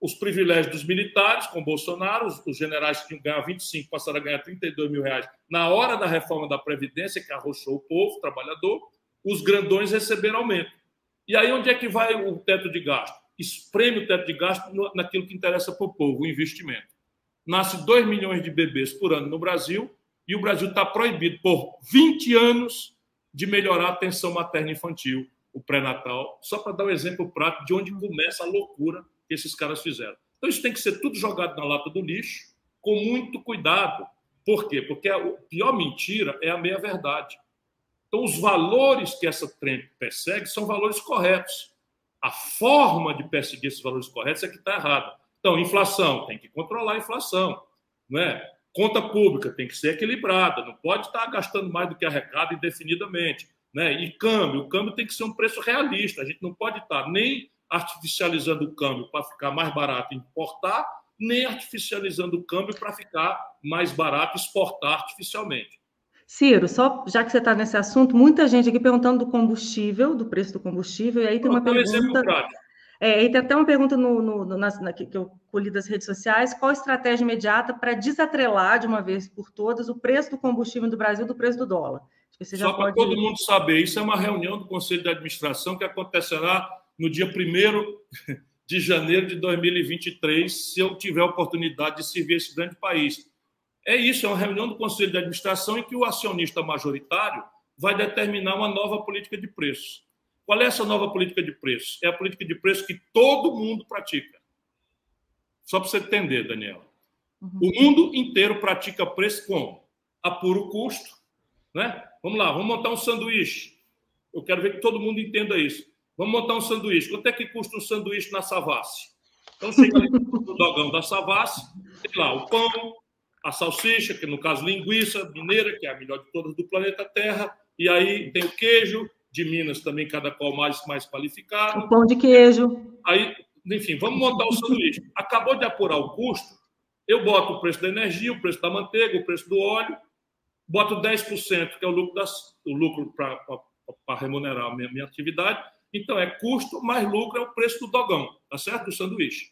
os privilégios dos militares com Bolsonaro, os, generais que tinham ganhar 25 passaram a ganhar 32 mil reais na hora da reforma da Previdência, que arrochou o povo, o trabalhador, os grandões receberam aumento. E aí onde é que vai o teto de gasto? Espreme o teto de gasto naquilo que interessa para o povo, o investimento. Nasce 2 milhões de bebês por ano no Brasil, e o Brasil está proibido por 20 anos de melhorar a atenção materna infantil, o pré-natal, só para dar um exemplo prático de onde começa a loucura que esses caras fizeram. Então, isso tem que ser tudo jogado na lata do lixo, com muito cuidado. Por quê? Porque a pior mentira é a meia-verdade. Então, os valores que essa trend persegue são valores corretos. A forma de perseguir esses valores corretos é que está errada. Então, inflação, tem que controlar a inflação. Não é? Conta pública tem que ser equilibrada, não pode estar gastando mais do que arrecada indefinidamente. Né? E câmbio, o câmbio tem que ser um preço realista. A gente não pode estar nem artificializando o câmbio para ficar mais barato importar, nem artificializando o câmbio para ficar mais barato exportar artificialmente. Ciro, só já que você está nesse assunto, muita gente aqui perguntando do combustível, do preço do combustível, e aí tem uma pergunta. É, e tem até uma pergunta no, no, no na, na, que eu colhi das redes sociais: qual a estratégia imediata para desatrelar de uma vez por todas o preço do combustível do Brasil do preço do dólar? Só para todo mundo saber, isso é uma reunião do Conselho de Administração que acontecerá no dia 1 de janeiro de 2023, se eu tiver a oportunidade de servir esse grande país. É isso, é uma reunião do Conselho de Administração em que o acionista majoritário vai determinar uma nova política de preços. Qual é essa nova política de preços? É a política de preço que todo mundo pratica. Só para você entender, Daniela. Uhum. O mundo inteiro pratica preço como? A puro custo. Né? Vamos lá, vamos montar um sanduíche. Eu quero ver que todo mundo entenda isso. Vamos montar um sanduíche. Quanto é que custa um sanduíche na Savassi? Então chega ali no dogão da Savassi, tem lá o pão, a salsicha, que no caso linguiça mineira, que é a melhor de todas do planeta Terra, e aí tem o queijo, de Minas também, cada qual mais, mais qualificado. O pão de queijo. Aí, enfim, vamos montar o sanduíche. Acabou de apurar o custo, eu boto o preço da energia, o preço da manteiga, o preço do óleo, boto 10%, que é o lucro, das, o lucro para remunerar a minha, minha atividade. Então, é custo mais lucro, é o preço do dogão, tá certo? Do sanduíche.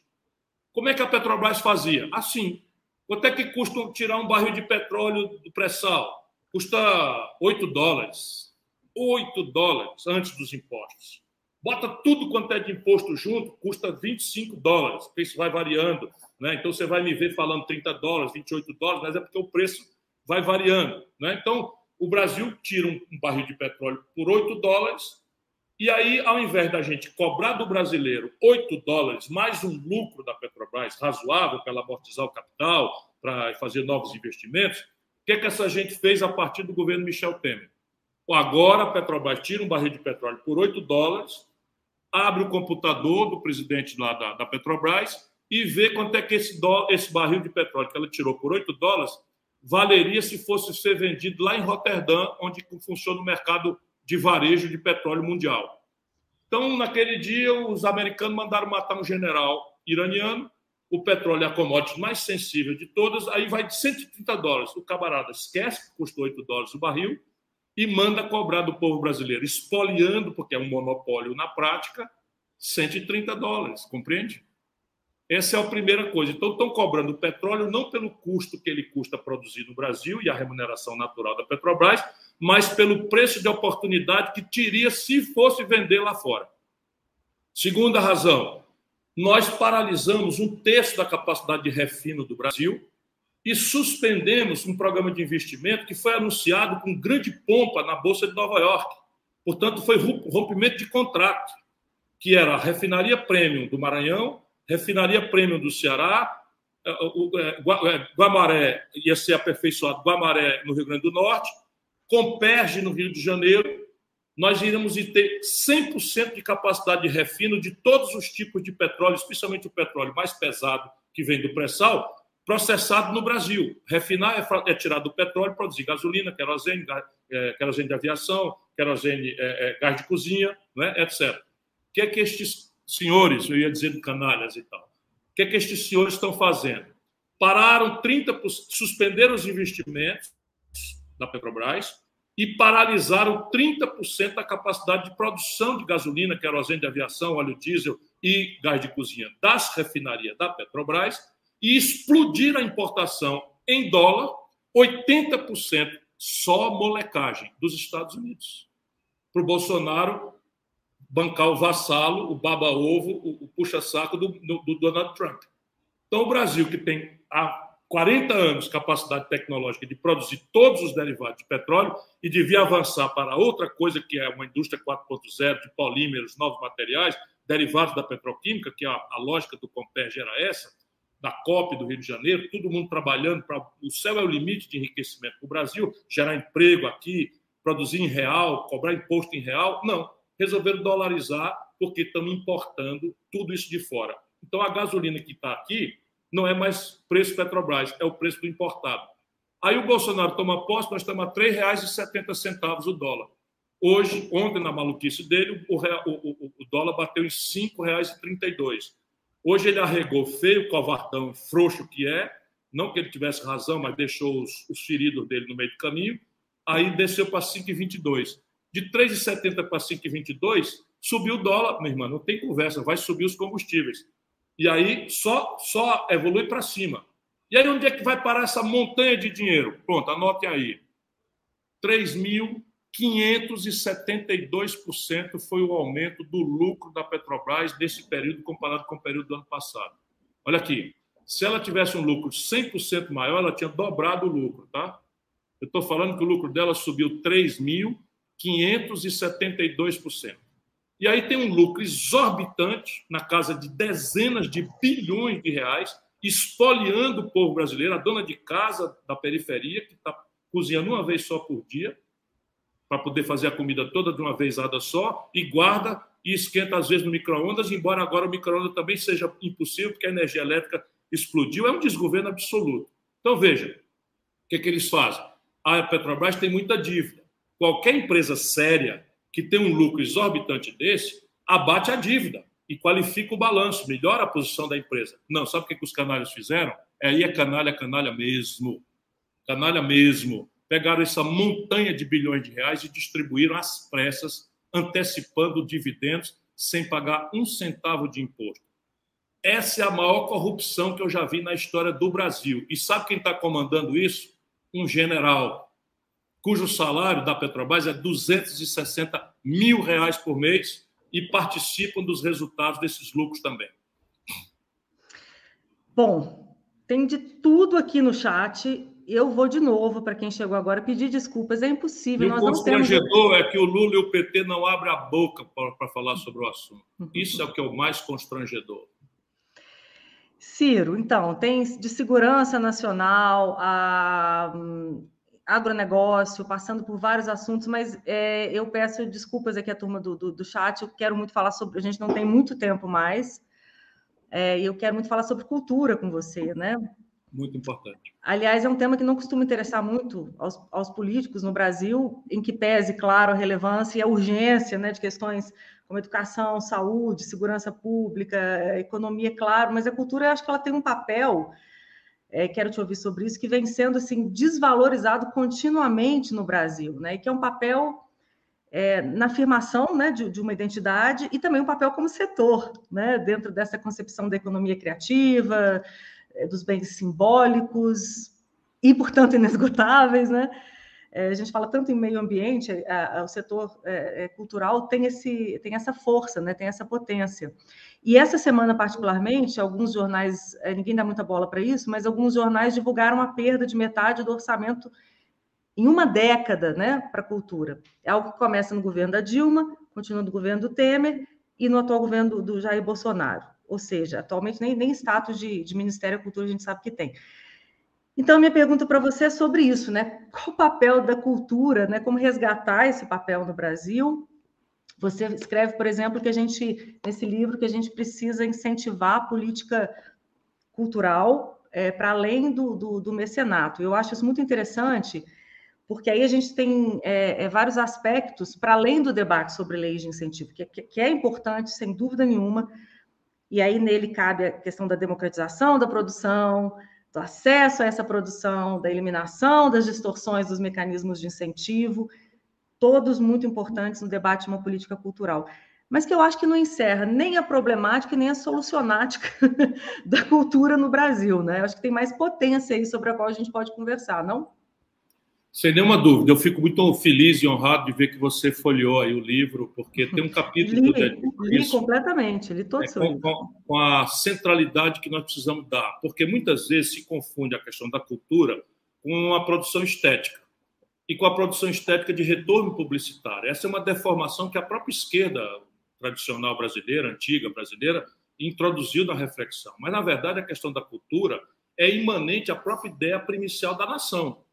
Como é que a Petrobras fazia? Assim. Quanto é que custa tirar um barril de petróleo do pré-sal? Custa 8 dólares. 8 dólares antes dos impostos. Bota tudo quanto é de imposto junto, custa 25 dólares, isso vai variando. Né? Então, você vai me ver falando 30 dólares, 28 dólares, mas é porque o preço vai variando. Né? Então, o Brasil tira um barril de petróleo por 8 dólares, e aí, ao invés da gente cobrar do brasileiro 8 dólares mais um lucro da Petrobras razoável para ela amortizar o capital, para fazer novos investimentos, o que, é que essa gente fez a partir do governo Michel Temer? Agora a Petrobras tira um barril de petróleo por 8 dólares, abre o computador do presidente lá da, da Petrobras e vê quanto é que esse, do, esse barril de petróleo que ela tirou por 8 dólares valeria se fosse ser vendido lá em Roterdã, onde funciona o mercado de varejo de petróleo mundial. Então, naquele dia, os americanos mandaram matar um general iraniano, o petróleo é a commodity mais sensível de todas, aí vai de 130 dólares. O camarada esquece que custou 8 dólares o barril e manda cobrar do povo brasileiro, espoliando, porque é um monopólio na prática, 130 dólares, compreende? Essa é a primeira coisa. Então, estão cobrando o petróleo não pelo custo que ele custa produzir no Brasil e a remuneração natural da Petrobras, mas pelo preço de oportunidade que teria se fosse vender lá fora. Segunda razão, nós paralisamos um terço da capacidade de refino do Brasil e suspendemos um programa de investimento que foi anunciado com grande pompa na Bolsa de Nova York. Portanto, foi rompimento de contrato, que era a refinaria premium do Maranhão refinaria Premium do Ceará, é, é, Guamaré ia ser aperfeiçoado, Guamaré no Rio Grande do Norte, Comperge no Rio de Janeiro, nós iríamos ter 100% de capacidade de refino de todos os tipos de petróleo, especialmente o petróleo mais pesado que vem do pré-sal, processado no Brasil. Refinar é, é tirar do petróleo, produzir gasolina, querosene, é, querosene de aviação, querosene, é, é, gás de cozinha, né, etc. O que é que estes senhores, eu ia dizer canalhas e tal. O que é que estes senhores estão fazendo? Pararam 30%, suspenderam os investimentos da Petrobras e paralisaram 30% da capacidade de produção de gasolina, querosene de aviação, óleo diesel e gás de cozinha das refinarias da Petrobras e explodiram a importação em dólar 80% só molecagem dos Estados Unidos. Para o Bolsonaro, bancar o vassalo, o baba-ovo, o, puxa-saco do, do, Donald Trump. Então, o Brasil, que tem há 40 anos capacidade tecnológica de produzir todos os derivados de petróleo e devia avançar para outra coisa que é uma indústria 4.0 de polímeros, novos materiais, derivados da petroquímica, que a, a lógica do Comperge era essa, da COP do Rio de Janeiro, todo mundo trabalhando para o céu é o limite de enriquecimento o Brasil, gerar emprego aqui, produzir em real, cobrar imposto em real. Não resolveram dolarizar porque estão importando tudo isso de fora. Então, a gasolina que está aqui não é mais preço Petrobras, é o preço do importado. Aí o Bolsonaro toma posse, nós estamos a R$ 3,70 o dólar. Hoje, ontem, na maluquice dele, o, o, o dólar bateu em R$ 5,32. Hoje ele arregou feio, covardão, frouxo que é, não que ele tivesse razão, mas deixou os, os feridos dele no meio do caminho, aí desceu para 5,22 de 3,70 para 5,22, subiu o dólar, meu irmão, não tem conversa, vai subir os combustíveis. E aí só, só evolui para cima. E aí onde é que vai parar essa montanha de dinheiro? Pronto, anote aí. 3.572% foi o aumento do lucro da Petrobras nesse período comparado com o período do ano passado. Olha aqui, se ela tivesse um lucro 100% maior, ela tinha dobrado o lucro, tá? Eu estou falando que o lucro dela subiu 3 mil 572%. E aí tem um lucro exorbitante, na casa de dezenas de bilhões de reais, espoliando o povo brasileiro, a dona de casa da periferia, que está cozinhando uma vez só por dia, para poder fazer a comida toda de uma vezada só, e guarda e esquenta às vezes no micro-ondas, embora agora o micro-ondas também seja impossível, porque a energia elétrica explodiu. É um desgoverno absoluto. Então, veja, o que, é que eles fazem? A Petrobras tem muita dívida. Qualquer empresa séria que tem um lucro exorbitante desse, abate a dívida e qualifica o balanço, melhora a posição da empresa. Não, sabe o que, que os canalhas fizeram? É aí é canalha, canalha mesmo. Canalha mesmo. Pegaram essa montanha de bilhões de reais e distribuíram às pressas, antecipando dividendos, sem pagar um centavo de imposto. Essa é a maior corrupção que eu já vi na história do Brasil. E sabe quem está comandando isso? Um general, cujo salário da Petrobras é 260 mil reais por mês e participam dos resultados desses lucros também. Bom, tem de tudo aqui no chat. Eu vou de novo, para quem chegou agora, pedir desculpas. É impossível. E o constrangedor temos... é que o Lula e o PT não abrem a boca para falar sobre o assunto. Isso é o que é o mais constrangedor. Ciro, então, tem de segurança nacional, a hum, agronegócio, passando por vários assuntos, mas é, eu peço desculpas aqui à turma do, do, do, chat, eu quero muito falar sobre, a gente não tem muito tempo mais, é, e eu quero muito falar sobre cultura com você, né? Muito importante. Aliás, é um tema que não costuma interessar muito aos, aos políticos no Brasil, em que pese, claro, a relevância e a urgência né, de questões como educação, saúde, segurança pública, economia, claro, mas a cultura, eu acho que ela tem um papel, é, quero te ouvir sobre isso, que vem sendo assim desvalorizado continuamente no Brasil, né? E que é um papel é, na afirmação né, de, de, uma identidade e também um papel como setor, né, dentro dessa concepção da economia criativa, é, dos bens simbólicos e, portanto, inesgotáveis, né? É, a gente fala tanto em meio ambiente, o setor é, é, cultural tem, esse, tem essa força, né, tem essa potência. E essa semana, particularmente, alguns jornais, ninguém dá muita bola para isso, mas alguns jornais divulgaram a perda de metade do orçamento em uma década né, para a cultura. É algo que começa no governo da Dilma, continua no governo do Temer e no atual governo do, do Jair Bolsonaro. Ou seja, atualmente nem, nem status de, de Ministério da Cultura a gente sabe que tem. Então, minha pergunta para você é sobre isso, né? Qual o papel da cultura, né? Como resgatar esse papel no Brasil? Você escreve, por exemplo, que a gente, nesse livro, que a gente precisa incentivar a política cultural é, para além do, do, do, mecenato. Eu acho isso muito interessante, porque aí a gente tem é, é, vários aspectos para além do debate sobre leis de incentivo, que, que, que é importante, sem dúvida nenhuma, e aí nele cabe a questão da democratização da produção, do acesso a essa produção, da eliminação das distorções dos mecanismos de incentivo, todos muito importantes no debate de uma política cultural. Mas que eu acho que não encerra nem a problemática nem a solucionática da cultura no Brasil, né? Eu acho que tem mais potência aí sobre a qual a gente pode conversar, não? Sem nenhuma dúvida, eu fico muito feliz e honrado de ver que você folheou aí o livro, porque tem um capítulo li, li isso, completamente, li todo é, com, com, com, a centralidade que nós precisamos dar, porque muitas vezes se confunde a questão da cultura com a produção estética e com a produção estética de retorno publicitário. Essa é uma deformação que a própria esquerda tradicional brasileira, antiga brasileira, introduziu na reflexão. Mas, na verdade, a questão da cultura é imanente à própria ideia primicial da nação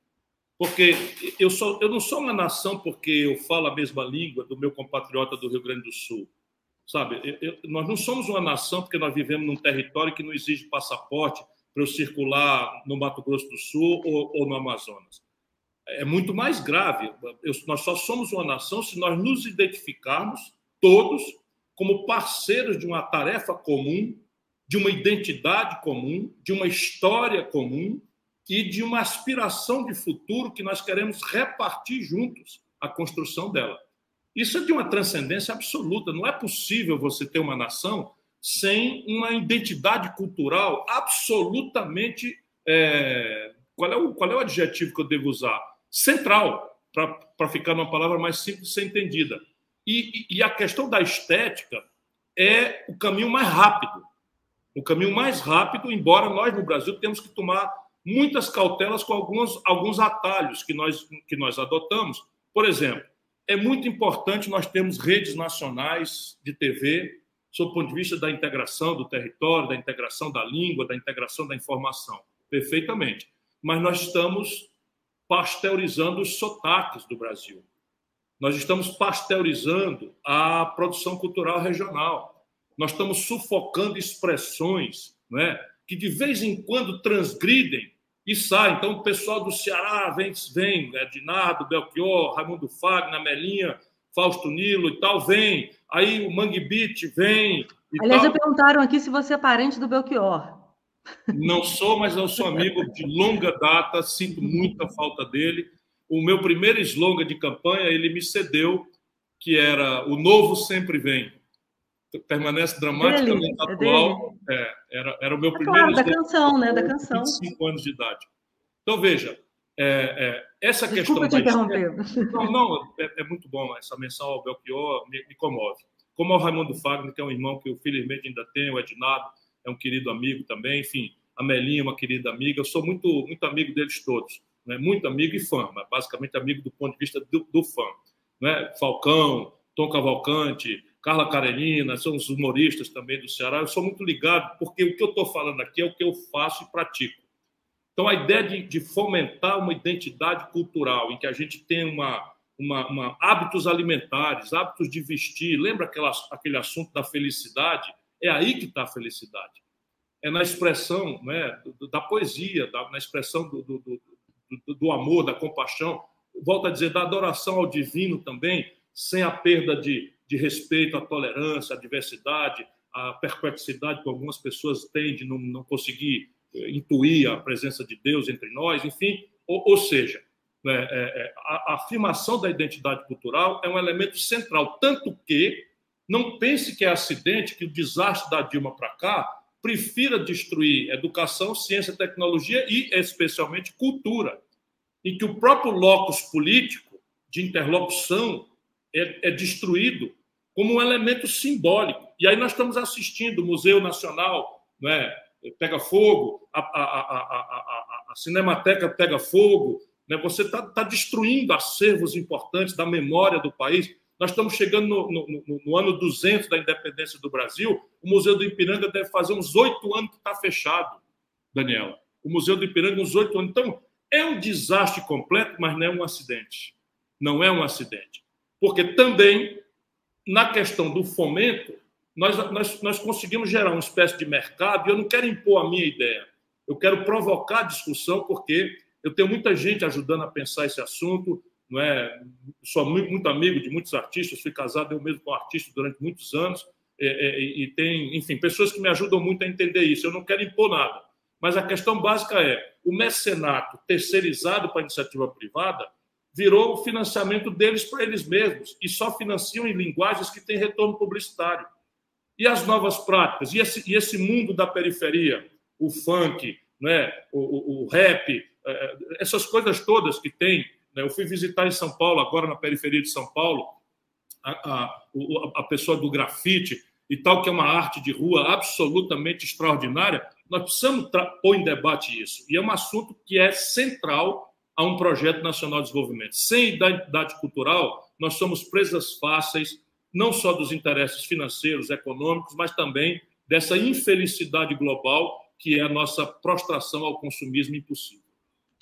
porque eu, sou, eu não sou uma nação porque eu falo a mesma língua do meu compatriota do Rio Grande do Sul. Sabe? Eu, eu, nós não somos uma nação porque nós vivemos num território que não exige passaporte para eu circular no Mato Grosso do Sul ou, ou no Amazonas. É muito mais grave. nós só somos uma nação se nós nos identificarmos todos como parceiros de uma tarefa comum, de uma identidade comum, de uma história comum, e de uma aspiração de futuro que nós queremos repartir juntos a construção dela. Isso é de uma transcendência absoluta. Não é possível você ter uma nação sem uma identidade cultural absolutamente. É... Qual, é o, qual é o adjetivo que eu devo usar? Central, para ficar numa palavra mais simples de ser entendida. E, e, a questão da estética é o caminho mais rápido. O caminho mais rápido, embora nós no Brasil temos que tomar muitas cautelas com alguns, alguns atalhos que nós, que nós adotamos. Por exemplo, é muito importante nós termos redes nacionais de TV sob o ponto de vista da integração do território, da integração da língua, da integração da informação. Perfeitamente. Mas nós estamos pasteurizando os sotaques do Brasil. Nós estamos pasteurizando a produção cultural regional. Nós estamos sufocando expressões né, que de vez em quando transgridem e saem. Então, o pessoal do Ceará vem, vem Ednardo, Belchior, Raimundo Fagner, Melinha, Fausto Nilo e tal, vem. Aí o Mangue Beat vem. Aliás, tal. já perguntaram aqui se você é parente do Belchior. Não sou, mas eu sou amigo de longa data, sinto muita falta dele. O meu primeiro slogan de campanha, ele me cedeu, que era o novo sempre vem. Permanece dramaticamente dele, é atual. É é, era, era o meu é primeiro claro, da canção, né? Da canção. 25 anos de idade. Então, veja, é, é, essa Desculpa questão. Te interromper. Não, não é, é, muito bom essa menção ao Belchior, me, me, comove. Como ao Raimundo Fagner, que é um irmão que eu felizmente ainda tenho, o Ednado, é um querido amigo também, enfim, a Melinha, uma querida amiga, eu sou muito, muito amigo deles todos, né? muito amigo e fã, mas basicamente amigo do ponto de vista do, do fã. Né? Falcão, Tom Cavalcante, Carla Karenina, são os humoristas também do Ceará. Eu sou muito ligado, porque o que eu estou falando aqui é o que eu faço e pratico. Então, a ideia de, de fomentar uma identidade cultural, em que a gente tem uma, uma, uma, hábitos alimentares, hábitos de vestir, lembra aquela, aquele assunto da felicidade? É aí que está a felicidade. É na expressão né, da poesia, da, na expressão do, do, do, do amor, da compaixão. Volto a dizer, da adoração ao divino também, sem a perda de, de respeito à tolerância, à diversidade, à perplexidade que algumas pessoas têm de não, não conseguir eh, intuir a presença de Deus entre nós, enfim. Ou, ou seja, né, é, é, a, a afirmação da identidade cultural é um elemento central, tanto que não pense que é acidente, que o desastre da Dilma para cá prefira destruir educação, ciência, tecnologia e, especialmente, cultura. E que o próprio locus político de interlocução é, é destruído como um elemento simbólico. E aí nós estamos assistindo o Museu Nacional né, pega fogo, a, a, a, a Cinemateca pega fogo, né, você está tá destruindo acervos importantes da memória do país. Nós estamos chegando no, no, no, ano 200 da independência do Brasil. O Museu do Ipiranga deve fazer uns oito anos que está fechado, Daniela. O Museu do Ipiranga, uns oito anos. Então, é um desastre completo, mas não é um acidente. Não é um acidente. Porque também, na questão do fomento, nós, nós, nós conseguimos gerar uma espécie de mercado, e eu não quero impor a minha ideia. Eu quero provocar discussão, porque eu tenho muita gente ajudando a pensar esse assunto não é? Sou muito amigo de muitos artistas, fui casado eu mesmo com um artista durante muitos anos, e, e, tem, enfim, pessoas que me ajudam muito a entender isso. Eu não quero impor nada, mas a questão básica é: o mecenato terceirizado para a iniciativa privada virou o financiamento deles para eles mesmos e só financiam em linguagens que têm retorno publicitário. E as novas práticas, e esse, e esse mundo da periferia, o funk, né, o, o, o rap, é, é, essas coisas todas que tem né? Eu fui visitar em São Paulo, agora na periferia de São Paulo, a, a, a pessoa do grafite e tal, que é uma arte de rua absolutamente extraordinária. Nós precisamos pôr em debate isso. E é um assunto que é central a um projeto nacional de desenvolvimento. Sem identidade cultural, nós somos presas fáceis, não só dos interesses financeiros, econômicos, mas também dessa infelicidade global que é a nossa prostração ao consumismo impossível.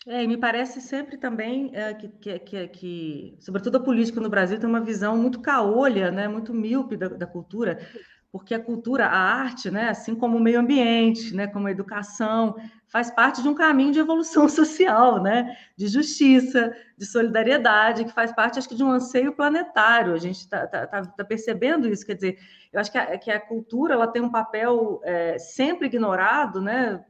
É, e me parece sempre também é, que, que, que, que, sobretudo a política no Brasil, tem uma visão muito caolha, né, muito míope da, da, cultura, porque a cultura, a arte, né, assim como o meio ambiente, né, como a educação, faz parte de um caminho de evolução social, né, de justiça, de solidariedade, que faz parte, acho que, de um anseio planetário. A gente está tá, tá, tá percebendo isso, quer dizer, eu acho que a, que a cultura ela tem um papel é, sempre ignorado, né,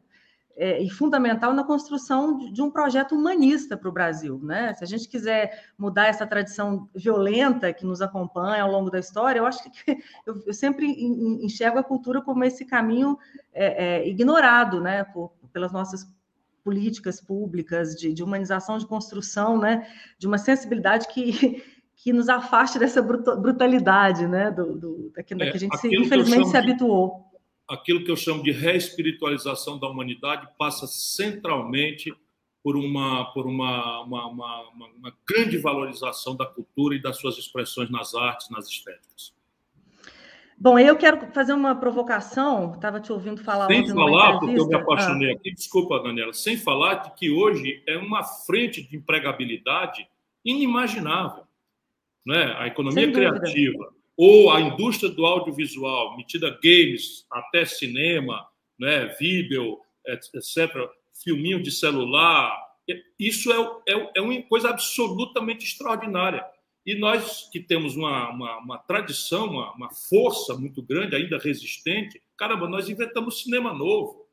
é, e fundamental na construção de, de um projeto humanista para o Brasil. Né? Se a gente quiser mudar essa tradição violenta que nos acompanha ao longo da história, eu acho que eu, eu sempre enxergo a cultura como esse caminho é, é, ignorado né? Por, pelas nossas políticas públicas de, de, humanização, de construção, né? de uma sensibilidade que, que nos afaste dessa brutalidade né? do, do da, que, é, que a gente, se, infelizmente, se habituou aquilo que eu chamo de reespiritualização da humanidade passa centralmente por uma, por uma, uma, uma, uma grande valorização da cultura e das suas expressões nas artes, nas estéticas. Bom, eu quero fazer uma provocação. Estava te ouvindo falar sem falar, porque eu me apaixonei ah. aqui. Desculpa, Daniela. Sem falar de que hoje é uma frente de empregabilidade inimaginável, né? A economia criativa ou a indústria do audiovisual, metida games, até cinema, né? Vídeo, etc. Filminho de celular. Isso é, é, é uma coisa absolutamente extraordinária. E nós que temos uma, uma, uma tradição, uma, uma, força muito grande, ainda resistente, caramba, nós inventamos cinema novo,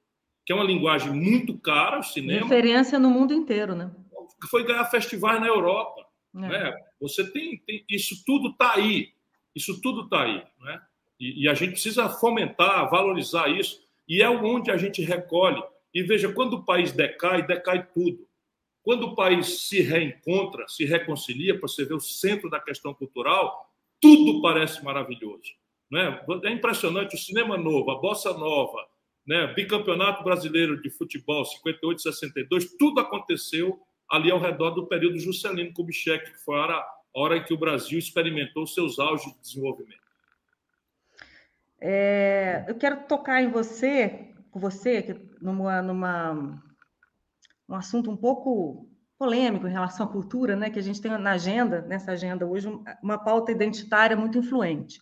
que é uma linguagem muito cara, o cinema. Referência no mundo inteiro, né? Foi ganhar festivais na Europa. É. Né? Você tem, tem isso tudo está aí, isso tudo está aí, né? E, e a gente precisa fomentar, valorizar isso, e é onde a gente recolhe. E veja, quando o país decai, decai tudo. Quando o país se reencontra, se reconcilia, para você ver o centro da questão cultural, tudo parece maravilhoso. Né? É impressionante o cinema novo, a bossa nova, né? bicampeonato brasileiro de futebol, 58 62, tudo aconteceu ali ao redor do período Juscelino Kubitschek, que foi a hora, em que o Brasil experimentou seus auges de desenvolvimento. É, eu quero tocar em você, com você, numa, numa um assunto um pouco polêmico em relação à cultura, né, que a gente tem na agenda, nessa agenda hoje, uma pauta identitária muito influente,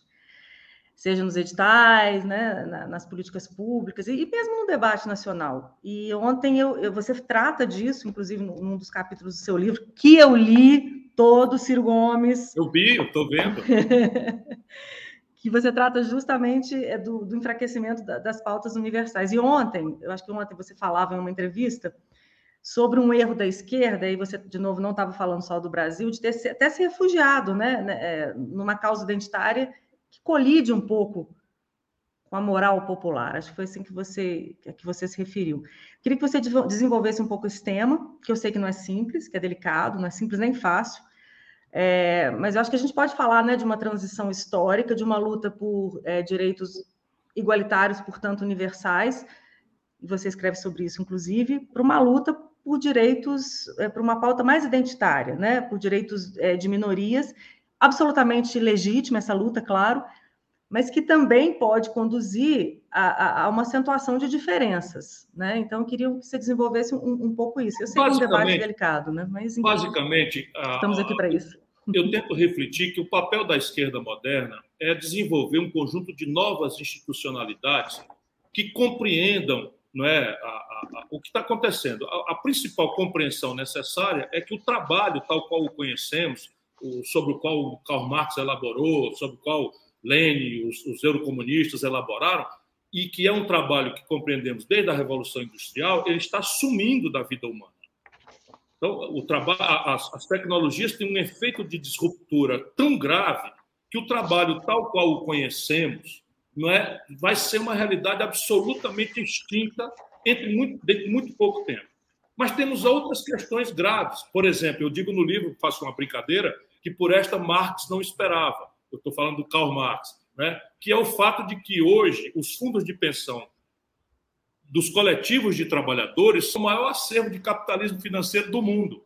seja nos editais, né, nas políticas públicas e mesmo no debate nacional. E ontem eu, eu, você trata disso, inclusive num dos capítulos do seu livro, que eu li todo, Ciro Gomes. Eu vi, eu estou vendo. que você trata justamente é, do, do enfraquecimento das pautas universais. E ontem, eu acho que ontem você falava em uma entrevista sobre um erro da esquerda, e você, de novo, não estava falando só do Brasil, de ter até se refugiado né, né, é, numa causa identitária que colide um pouco com a moral popular. Acho que foi assim que você, que você se referiu. Queria que você desenvolvesse um pouco esse tema, que eu sei que não é simples, que é delicado, não é simples nem fácil, é, mas eu acho que a gente pode falar né, de uma transição histórica, de uma luta por é, direitos igualitários, portanto universais, e você escreve sobre isso, inclusive, para uma luta por direitos, é, por uma pauta mais identitária, né? por direitos é, de minorias, absolutamente legítima essa luta, claro, mas que também pode conduzir a, a, a uma acentuação de diferenças. Né? Então, eu queria que você desenvolvesse um, um pouco isso. Eu sei que é um debate delicado, né? mas enfim, basicamente, estamos aqui para isso. Eu tento refletir que o papel da esquerda moderna é desenvolver um conjunto de novas institucionalidades que compreendam não é, a, a, o que está acontecendo. A, a, principal compreensão necessária é que o trabalho, tal qual o conhecemos, o, sobre o qual o Karl Marx elaborou, sobre o qual Lenin, os, os eurocomunistas elaboraram, e que é um trabalho que compreendemos desde a Revolução Industrial, ele está sumindo da vida humana. Então, o trabalho, as, as tecnologias têm um efeito de disruptura tão grave que o trabalho tal qual o conhecemos, não é, vai ser uma realidade absolutamente extinta entre muito, dentro de muito pouco tempo. Mas temos outras questões graves. Por exemplo, eu digo no livro, faço uma brincadeira, que por esta Marx não esperava. Eu estou falando do Karl Marx, né? que é o fato de que hoje os fundos de pensão dos coletivos de trabalhadores são o maior acervo de capitalismo financeiro do mundo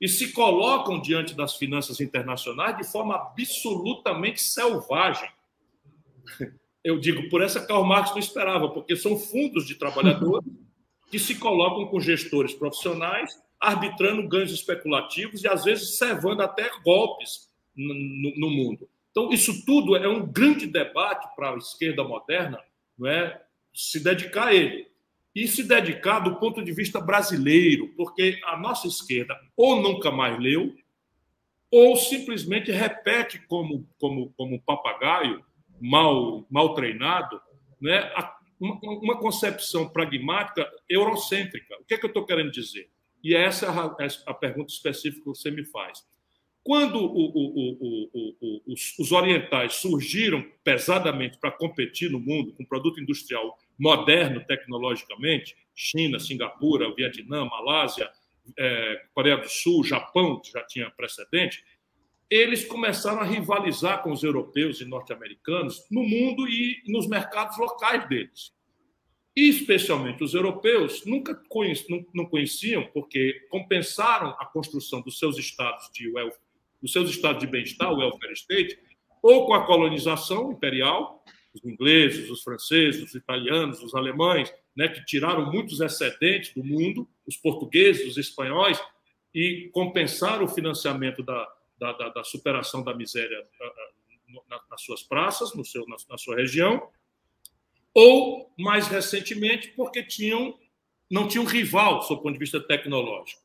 e se colocam diante das finanças internacionais de forma absolutamente selvagem eu digo, por essa Karl Marx não esperava, porque são fundos de trabalhadores que se colocam com gestores profissionais, arbitrando ganhos especulativos e, às vezes, servando até golpes no, no mundo. Então, isso tudo é um grande debate para a esquerda moderna, não é? se dedicar a ele. E se dedicar do ponto de vista brasileiro, porque a nossa esquerda ou nunca mais leu, ou simplesmente repete como, como, como papagaio mal, mal treinado, né, uma, uma concepção pragmática eurocêntrica. O que é que eu estou querendo dizer? E essa é a pergunta específica que você me faz. Quando o, o, o, os, os, orientais surgiram pesadamente para competir no mundo com produto industrial moderno tecnologicamente, China, Singapura, Vietnã, Malásia, é, Coreia do Sul, Japão, que já tinha precedente, eles começaram a rivalizar com os europeus e norte-americanos no mundo e nos mercados locais deles. E, especialmente os europeus, nunca não conheciam, porque compensaram a construção dos seus estados de dos seus estados de bem-estar, o welfare state, ou com a colonização imperial, os ingleses, os franceses, os italianos, os alemães, né, que tiraram muitos excedentes do mundo, os portugueses, os espanhóis, e compensaram o financiamento da, da, da, da superação da miséria nas suas praças, no seu, na, na sua região, ou, mais recentemente, porque tinham, não tinham rival, do ponto de vista tecnológico.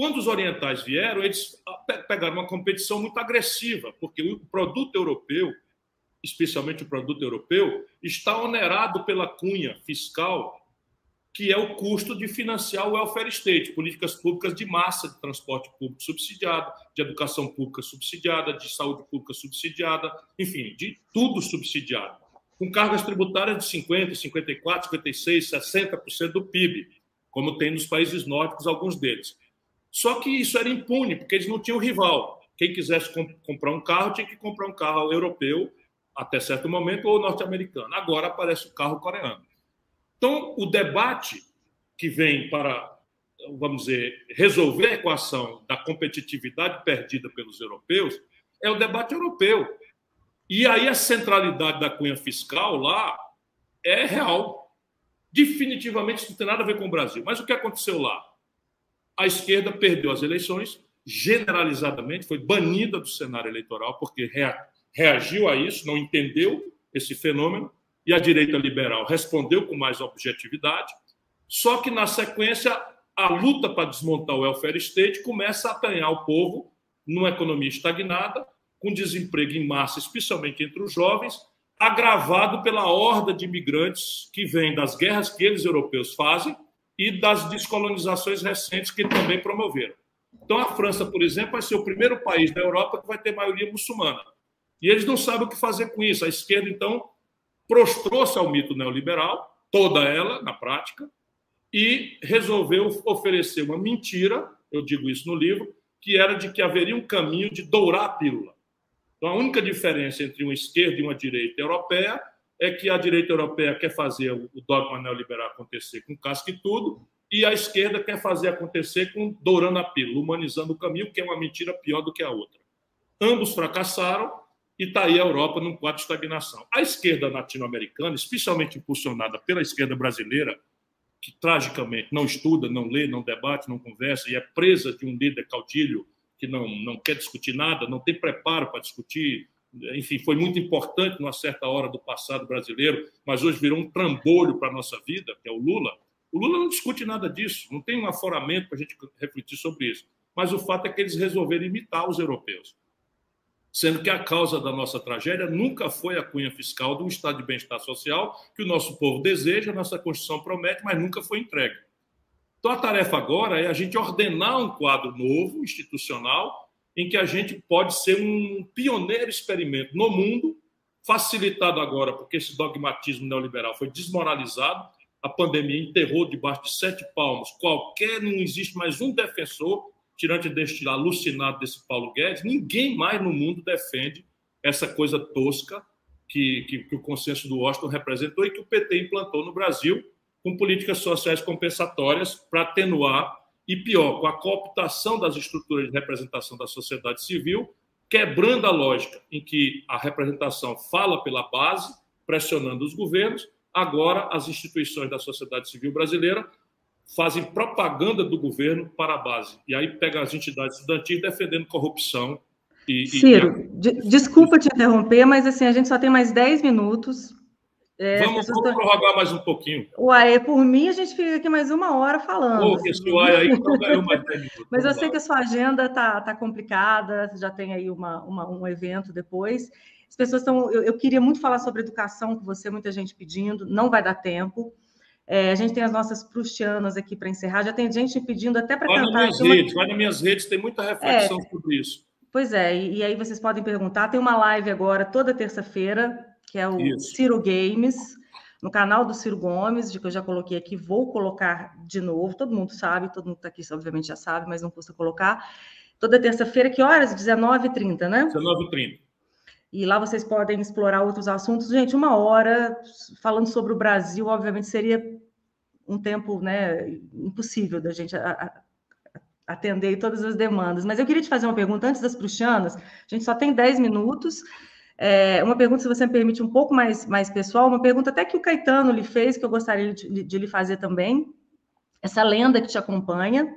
Quando os orientais vieram, eles pegaram uma competição muito agressiva, porque o produto europeu, especialmente o produto europeu, está onerado pela cunha fiscal, que é o custo de financiar o welfare state, políticas públicas de massa, de transporte público subsidiado, de educação pública subsidiada, de saúde pública subsidiada, enfim, de tudo subsidiado, com cargas tributárias de 50, 54, 56, 60% do PIB, como tem nos países nórdicos alguns deles. Só que isso era impune, porque eles não tinham rival. Quem quisesse comp comprar um carro tinha que comprar um carro europeu até certo momento ou norte-americano. Agora aparece o carro coreano. Então, o debate que vem para, vamos dizer, resolver a equação da competitividade perdida pelos europeus é o debate europeu. E aí a centralidade da cunha fiscal lá é real. Definitivamente isso não tem nada a ver com o Brasil. Mas o que aconteceu lá? A esquerda perdeu as eleições, generalizadamente, foi banida do cenário eleitoral, porque reagiu a isso, não entendeu esse fenômeno, e a direita liberal respondeu com mais objetividade. Só que, na sequência, a luta para desmontar o welfare state começa a apanhar o povo numa economia estagnada, com desemprego em massa, especialmente entre os jovens, agravado pela horda de imigrantes que vem das guerras que eles europeus fazem e das descolonizações recentes que também promoveram. Então, a França, por exemplo, vai ser o primeiro país da Europa que vai ter maioria muçulmana. E eles não sabem o que fazer com isso. A esquerda, então, prostrou-se ao mito neoliberal, toda ela, na prática, e resolveu oferecer uma mentira, eu digo isso no livro, que era de que haveria um caminho de dourar a pílula. Então, a única diferença entre uma esquerda e uma direita europeia é que a direita europeia quer fazer o dogma neoliberal acontecer com casca e tudo, e a esquerda quer fazer acontecer com dourando a pílula, humanizando o caminho, que é uma mentira pior do que a outra. Ambos fracassaram e está aí a Europa num quadro de estagnação. A esquerda latino-americana, especialmente impulsionada pela esquerda brasileira, que tragicamente não estuda, não lê, não debate, não conversa e é presa de um líder caudilho que não, não quer discutir nada, não tem preparo para discutir enfim, foi muito importante numa certa hora do passado brasileiro, mas hoje virou um trambolho para a nossa vida, que é o Lula. O Lula não discute nada disso, não tem um aforamento para a gente refletir sobre isso. Mas o fato é que eles resolveram imitar os europeus. Sendo que a causa da nossa tragédia nunca foi a cunha fiscal do estado de bem-estar social que o nosso povo deseja, a nossa Constituição promete, mas nunca foi entregue. Então a tarefa agora é a gente ordenar um quadro novo, institucional, em que a gente pode ser um pioneiro experimento no mundo, facilitado agora porque esse dogmatismo neoliberal foi desmoralizado, a pandemia enterrou debaixo de sete palmos qualquer, não existe mais um defensor, tirante deste alucinado desse Paulo Guedes, ninguém mais no mundo defende essa coisa tosca que, que, que o consenso do Washington representou e que o PT implantou no Brasil, com políticas sociais compensatórias para atenuar e pior, com a cooptação das estruturas de representação da sociedade civil, quebrando a lógica em que a representação fala pela base, pressionando os governos, agora as instituições da sociedade civil brasileira fazem propaganda do governo para a base. E aí pega as entidades estudantis defendendo corrupção. E, Ciro, e... desculpa te interromper, mas assim, a gente só tem mais 10 minutos. É, vamos, prorrogar mais um pouquinho. Uai, por mim, a gente fica aqui mais uma hora falando. Pô, assim. esse uai aí então ganhou mais Mas eu sei que a sua agenda está tá complicada, você já tem aí uma, uma, um evento depois. As pessoas estão. Eu, eu, queria muito falar sobre educação com você, muita gente pedindo, não vai dar tempo. É, a gente tem as nossas prustianas aqui para encerrar, já tem gente pedindo até para cantar. Vai nas minhas redes, vai nas minhas redes, tem muita reflexão é, sobre isso. Pois é, e, e aí vocês podem perguntar. Tem uma live agora toda terça-feira que é o Isso. Ciro Games, no canal do Ciro Gomes, de que eu já coloquei aqui, vou colocar de novo. Todo mundo sabe, todo mundo está aqui, obviamente já sabe, mas não custa colocar. Toda terça-feira, que horas? 19h30, né? 19h30. E lá vocês podem explorar outros assuntos. Gente, uma hora falando sobre o Brasil, obviamente, seria um tempo né, impossível da gente atender todas as demandas. Mas eu queria te fazer uma pergunta antes das pruxianas. A gente só tem 10 minutos. É, uma pergunta, se você me permite, um pouco mais, mais pessoal, uma pergunta até que o Caetano lhe fez, que eu gostaria de, de lhe fazer também. Essa lenda que te acompanha,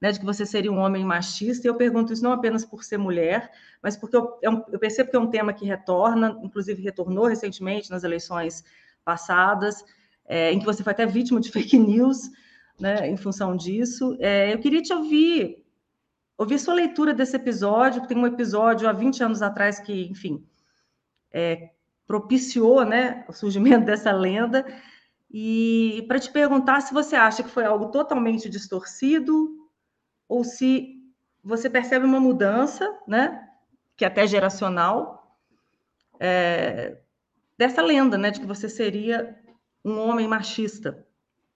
né, de que você seria um homem machista, e eu pergunto isso não apenas por ser mulher, mas porque eu, é eu percebo que é um tema que retorna, inclusive retornou recentemente nas eleições passadas, é, em que você foi até vítima de fake news, né, em função disso. É, eu queria te ouvir, ouvir sua leitura desse episódio, tem um episódio há 20 anos atrás que, enfim, é, propiciou né, o surgimento dessa lenda. E para te perguntar se você acha que foi algo totalmente distorcido ou se você percebe uma mudança, né, que é até geracional, é, dessa lenda, né, de que você seria um homem machista.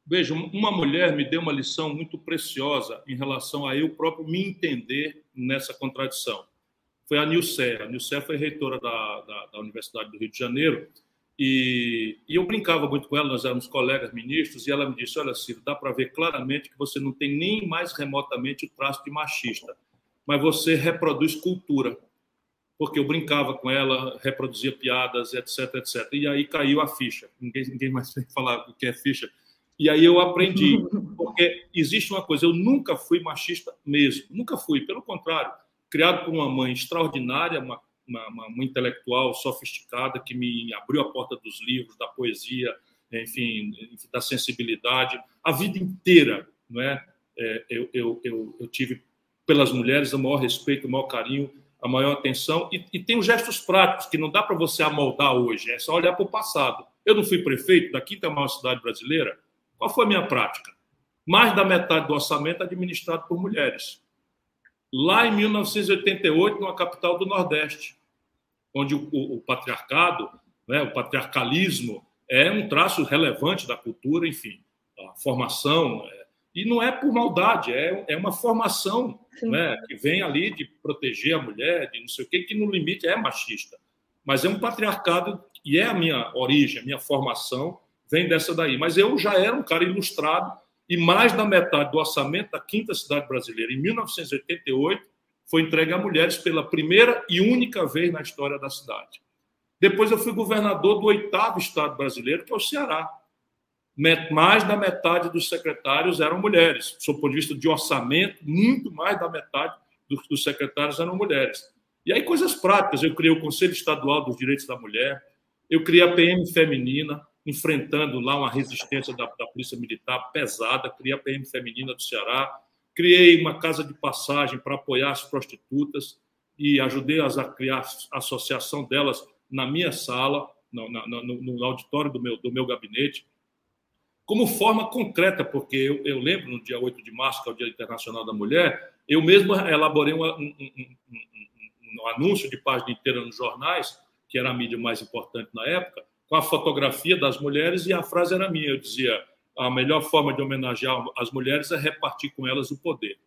Veja, uma mulher me deu uma lição muito preciosa em relação a eu próprio me entender nessa contradição foi a Nilce. A Nilce foi reitora da, da, da, Universidade do Rio de Janeiro e, e, eu brincava muito com ela, nós éramos colegas ministros, e ela me disse, olha, Ciro, dá para ver claramente que você não tem nem mais remotamente o traço de machista, mas você reproduz cultura. Porque eu brincava com ela, reproduzia piadas, etc, etc. E aí caiu a ficha. Ninguém, ninguém mais tem que falar o que é ficha. E aí eu aprendi. Porque existe uma coisa, eu nunca fui machista mesmo. Nunca fui. Pelo contrário, criado por uma mãe extraordinária, uma, uma, uma, intelectual sofisticada que me abriu a porta dos livros, da poesia, enfim, da sensibilidade. A vida inteira, não é? é eu, eu, eu, eu, tive pelas mulheres o maior respeito, o maior carinho, a maior atenção. E, e tem os gestos práticos que não dá para você amoldar hoje, é só olhar para o passado. Eu não fui prefeito da quinta maior cidade brasileira. Qual foi a minha prática? Mais da metade do orçamento administrado por mulheres lá em 1988, numa capital do Nordeste, onde o, o, o patriarcado, né, o patriarcalismo, é um traço relevante da cultura, enfim, a formação. É, e não é por maldade, é, é uma formação né, que vem ali de proteger a mulher, de não sei o quê, que no limite é machista. Mas é um patriarcado, e é a minha origem, a minha formação, vem dessa daí. Mas eu já era um cara ilustrado e mais da metade do orçamento da quinta cidade brasileira, em 1988, foi entregue a mulheres pela primeira e única vez na história da cidade. Depois eu fui governador do oitavo estado brasileiro, que é o Ceará. Mais da metade dos secretários eram mulheres. Do ponto de vista de orçamento, muito mais da metade dos secretários eram mulheres. E aí, coisas práticas. Eu criei o Conselho Estadual dos Direitos da Mulher, eu criei a PM Feminina, enfrentando lá uma resistência da, da Polícia Militar pesada, criei a PM Feminina do Ceará, criei uma casa de passagem para apoiar as prostitutas e ajudei as a criar a associação delas na minha sala, no, no, no auditório do meu, do meu gabinete, como forma concreta, porque eu, eu, lembro no dia 8 de março, que é o Dia Internacional da Mulher, eu mesmo elaborei um, um, um, um anúncio de página inteira nos jornais, que era a mídia mais importante na época, com a fotografia das mulheres e a frase era minha. Eu dizia: a melhor forma de homenagear as mulheres é repartir com elas o poder.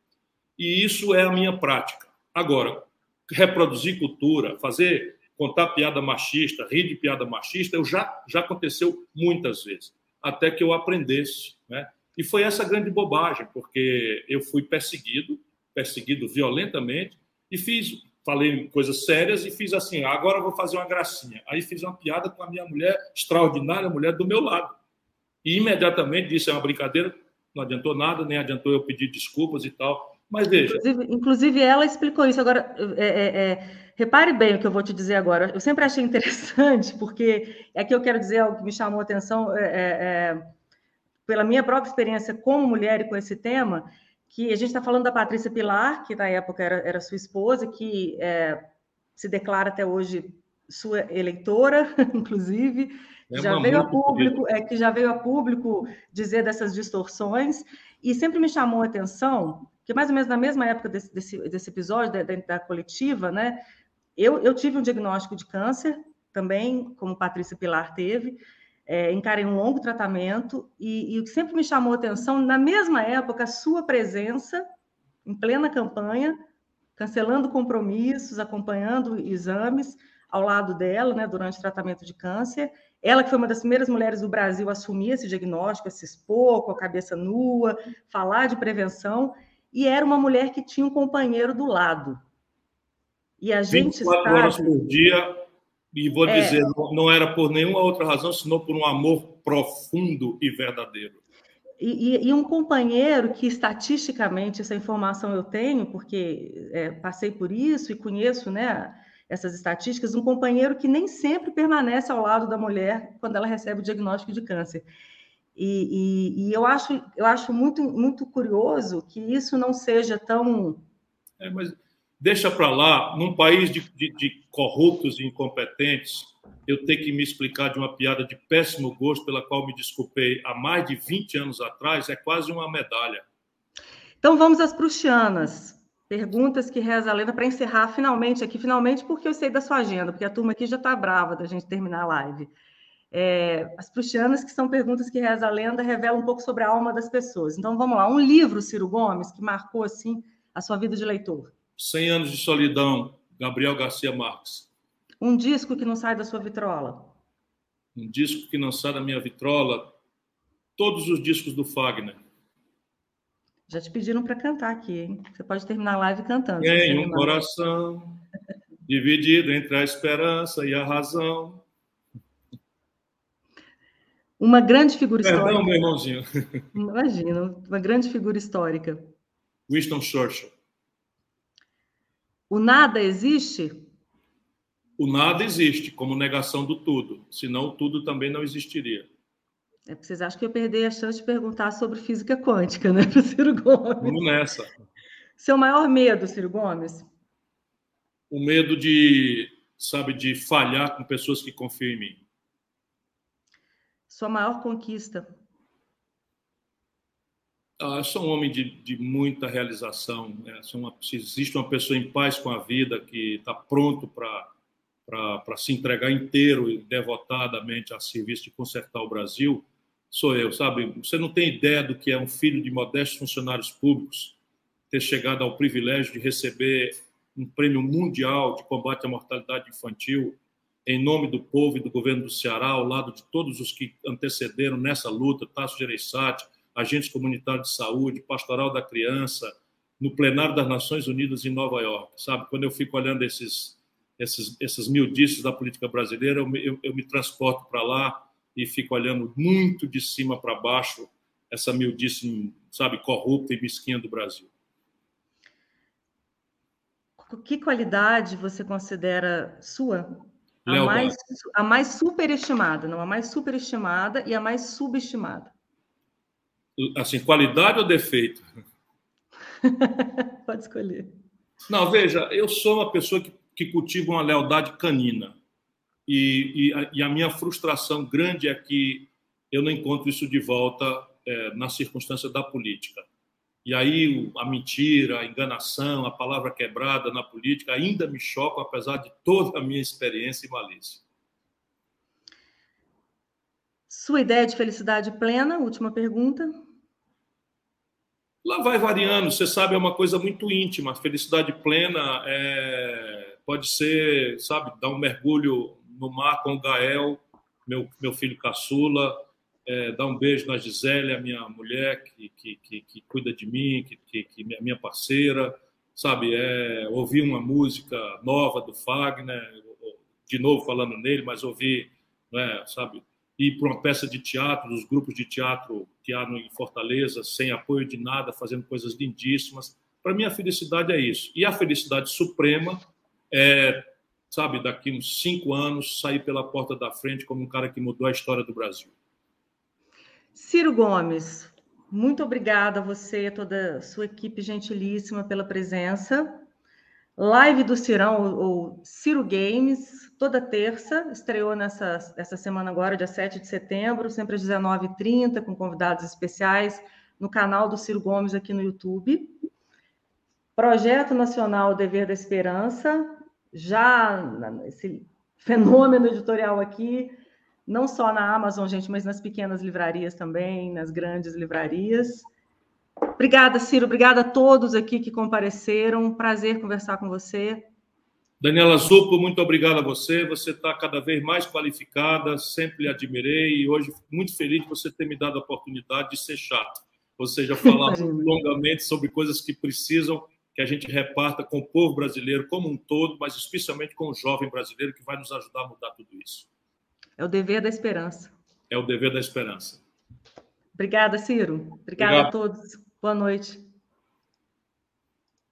E isso é a minha prática. Agora, reproduzir cultura, fazer contar piada machista, rir de piada machista, eu já já aconteceu muitas vezes, até que eu aprendesse, né? E foi essa grande bobagem, porque eu fui perseguido, perseguido violentamente e fiz falei coisas sérias e fiz assim, agora vou fazer uma gracinha. Aí fiz uma piada com a minha mulher, extraordinária mulher do meu lado. E imediatamente disse, é uma brincadeira, não adiantou nada, nem adiantou eu pedir desculpas e tal. Mas veja. Inclusive, inclusive ela explicou isso. Agora, é, é, é, repare bem o que eu vou te dizer agora. Eu sempre achei interessante, porque é que eu quero dizer algo que me chamou a atenção é, é, é, pela minha própria experiência como mulher e com esse tema que a gente está falando da Patrícia Pilar, que na época era, era sua esposa, que é, se declara até hoje sua eleitora, inclusive, é já veio a público, é, que já veio a público dizer dessas distorções, e sempre me chamou a atenção que mais ou menos na mesma época desse, desse, desse episódio da, da, coletiva, né, eu, eu tive um diagnóstico de câncer também, como Patrícia Pilar teve, é, encarei um longo tratamento e, e, o que sempre me chamou a atenção, na mesma época, a sua presença em plena campanha, cancelando compromissos, acompanhando exames ao lado dela, né, durante o tratamento de câncer. Ela que foi uma das primeiras mulheres do Brasil a assumir esse diagnóstico, a se expor com a cabeça nua, falar de prevenção, e era uma mulher que tinha um companheiro do lado. E a gente 24 sabe... horas por dia E vou é... dizer, não era por nenhuma outra razão, senão por um amor profundo e verdadeiro. E, e, um companheiro que, estatisticamente, essa informação eu tenho, porque é, passei por isso e conheço né, essas estatísticas, um companheiro que nem sempre permanece ao lado da mulher quando ela recebe o diagnóstico de câncer. E, e, e eu acho, eu acho muito, muito curioso que isso não seja tão. É, mas deixa para lá, num país de, de, de corruptos e incompetentes, eu ter que me explicar de uma piada de péssimo gosto pela qual me desculpei há mais de 20 anos atrás é quase uma medalha. Então vamos às prustianas. Perguntas que reza a lenda para encerrar finalmente aqui, finalmente porque eu sei da sua agenda, porque a turma aqui já está brava da gente terminar a live. É, as prustianas, que são perguntas que reza a lenda, revelam um pouco sobre a alma das pessoas. Então vamos lá, um livro, Ciro Gomes, que marcou assim a sua vida de leitor. 100 anos de solidão, Gabriel Garcia Marques. Um disco que não sai da sua vitrola. Um disco que não sai da minha vitrola. Todos os discos do Fagner. Já te pediram para cantar aqui, hein? Você pode terminar a live cantando. Tem um coração dividido entre a esperança e a razão. Uma grande figura Perdão, histórica. meu irmãozinho. Imagina, uma grande figura histórica. Winston Churchill. O nada existe? o nada existe como negação do tudo, senão tudo também não existiria. É vocês acham que eu perdi a chance de perguntar sobre física quântica, né, para o Ciro Gomes? Vamos nessa. Seu maior medo, Ciro Gomes? O medo de, sabe, de falhar com pessoas que confiam em mim. Sua maior conquista? Ah, sou um homem de, de muita realização. Né? Uma, se existe uma pessoa em paz com a vida, que está pronto para se entregar inteiro e devotadamente a serviço de consertar o Brasil, sou eu, sabe? Você não tem ideia do que é um filho de modestos funcionários públicos ter chegado ao privilégio de receber um prêmio mundial de combate à mortalidade infantil em nome do povo e do governo do Ceará, ao lado de todos os que antecederam nessa luta, Tasso Gereissati, agentes comunitários de saúde, pastoral da criança, no plenário das Nações Unidas em Nova York, sabe? Quando eu fico olhando esses esses, esses mildices da política brasileira, eu, eu, eu me transporto para lá e fico olhando muito de cima para baixo essa mildice, sabe, corrupta e mesquinha do Brasil. Que qualidade você considera sua? A mais, a mais superestimada, não a mais superestimada e a mais subestimada. Assim, qualidade ou defeito? Pode escolher. Não, veja, eu sou uma pessoa que que cultivam a lealdade canina. E, e, a, e, a, minha frustração grande é que eu não encontro isso de volta é, na circunstância da política. E aí a mentira, a enganação, a palavra quebrada na política ainda me chocam, apesar de toda a minha experiência e malícia. Sua ideia de felicidade plena, última pergunta. Lá vai variando, você sabe, é uma coisa muito íntima. Felicidade plena é pode ser, sabe, dar um mergulho no mar com o Gael, meu, meu filho caçula, é, dar um beijo na Gisele, a minha mulher que, que, que, que cuida de mim, que, que, que minha, minha parceira, sabe, é, ouvir uma música nova do Fagner, de novo falando nele, mas ouvir, né, sabe, ir para uma peça de teatro, dos grupos de teatro que há em Fortaleza, sem apoio de nada, fazendo coisas lindíssimas. Para mim, a felicidade é isso. E a felicidade suprema é, sabe, daqui uns cinco anos, sair pela porta da frente como um cara que mudou a história do Brasil. Ciro Gomes, muito obrigada a você e toda a sua equipe gentilíssima pela presença. Live do Cirão, ou Ciro Games, toda terça, estreou nessa, nessa semana agora, dia 7 de setembro, sempre às 19h30, com convidados especiais, no canal do Ciro Gomes aqui no YouTube. Projeto Nacional Dever da Esperança, já esse fenômeno editorial aqui, não só na Amazon, gente, mas nas pequenas livrarias também, nas grandes livrarias. Obrigada, Ciro. Obrigada a todos aqui que compareceram. Prazer conversar com você. Daniela Zupo, muito obrigado a você. Você está cada vez mais qualificada, sempre lhe admirei e hoje muito feliz de você ter me dado a oportunidade de ser chato. Ou seja, falar longamente sobre coisas que precisam que a gente reparta com o povo brasileiro como um todo, mas especialmente com o jovem brasileiro que vai nos ajudar a mudar tudo isso. É o dever da esperança. É o dever da esperança. Obrigada, Ciro. Obrigada Obrigado. a todos. Boa noite.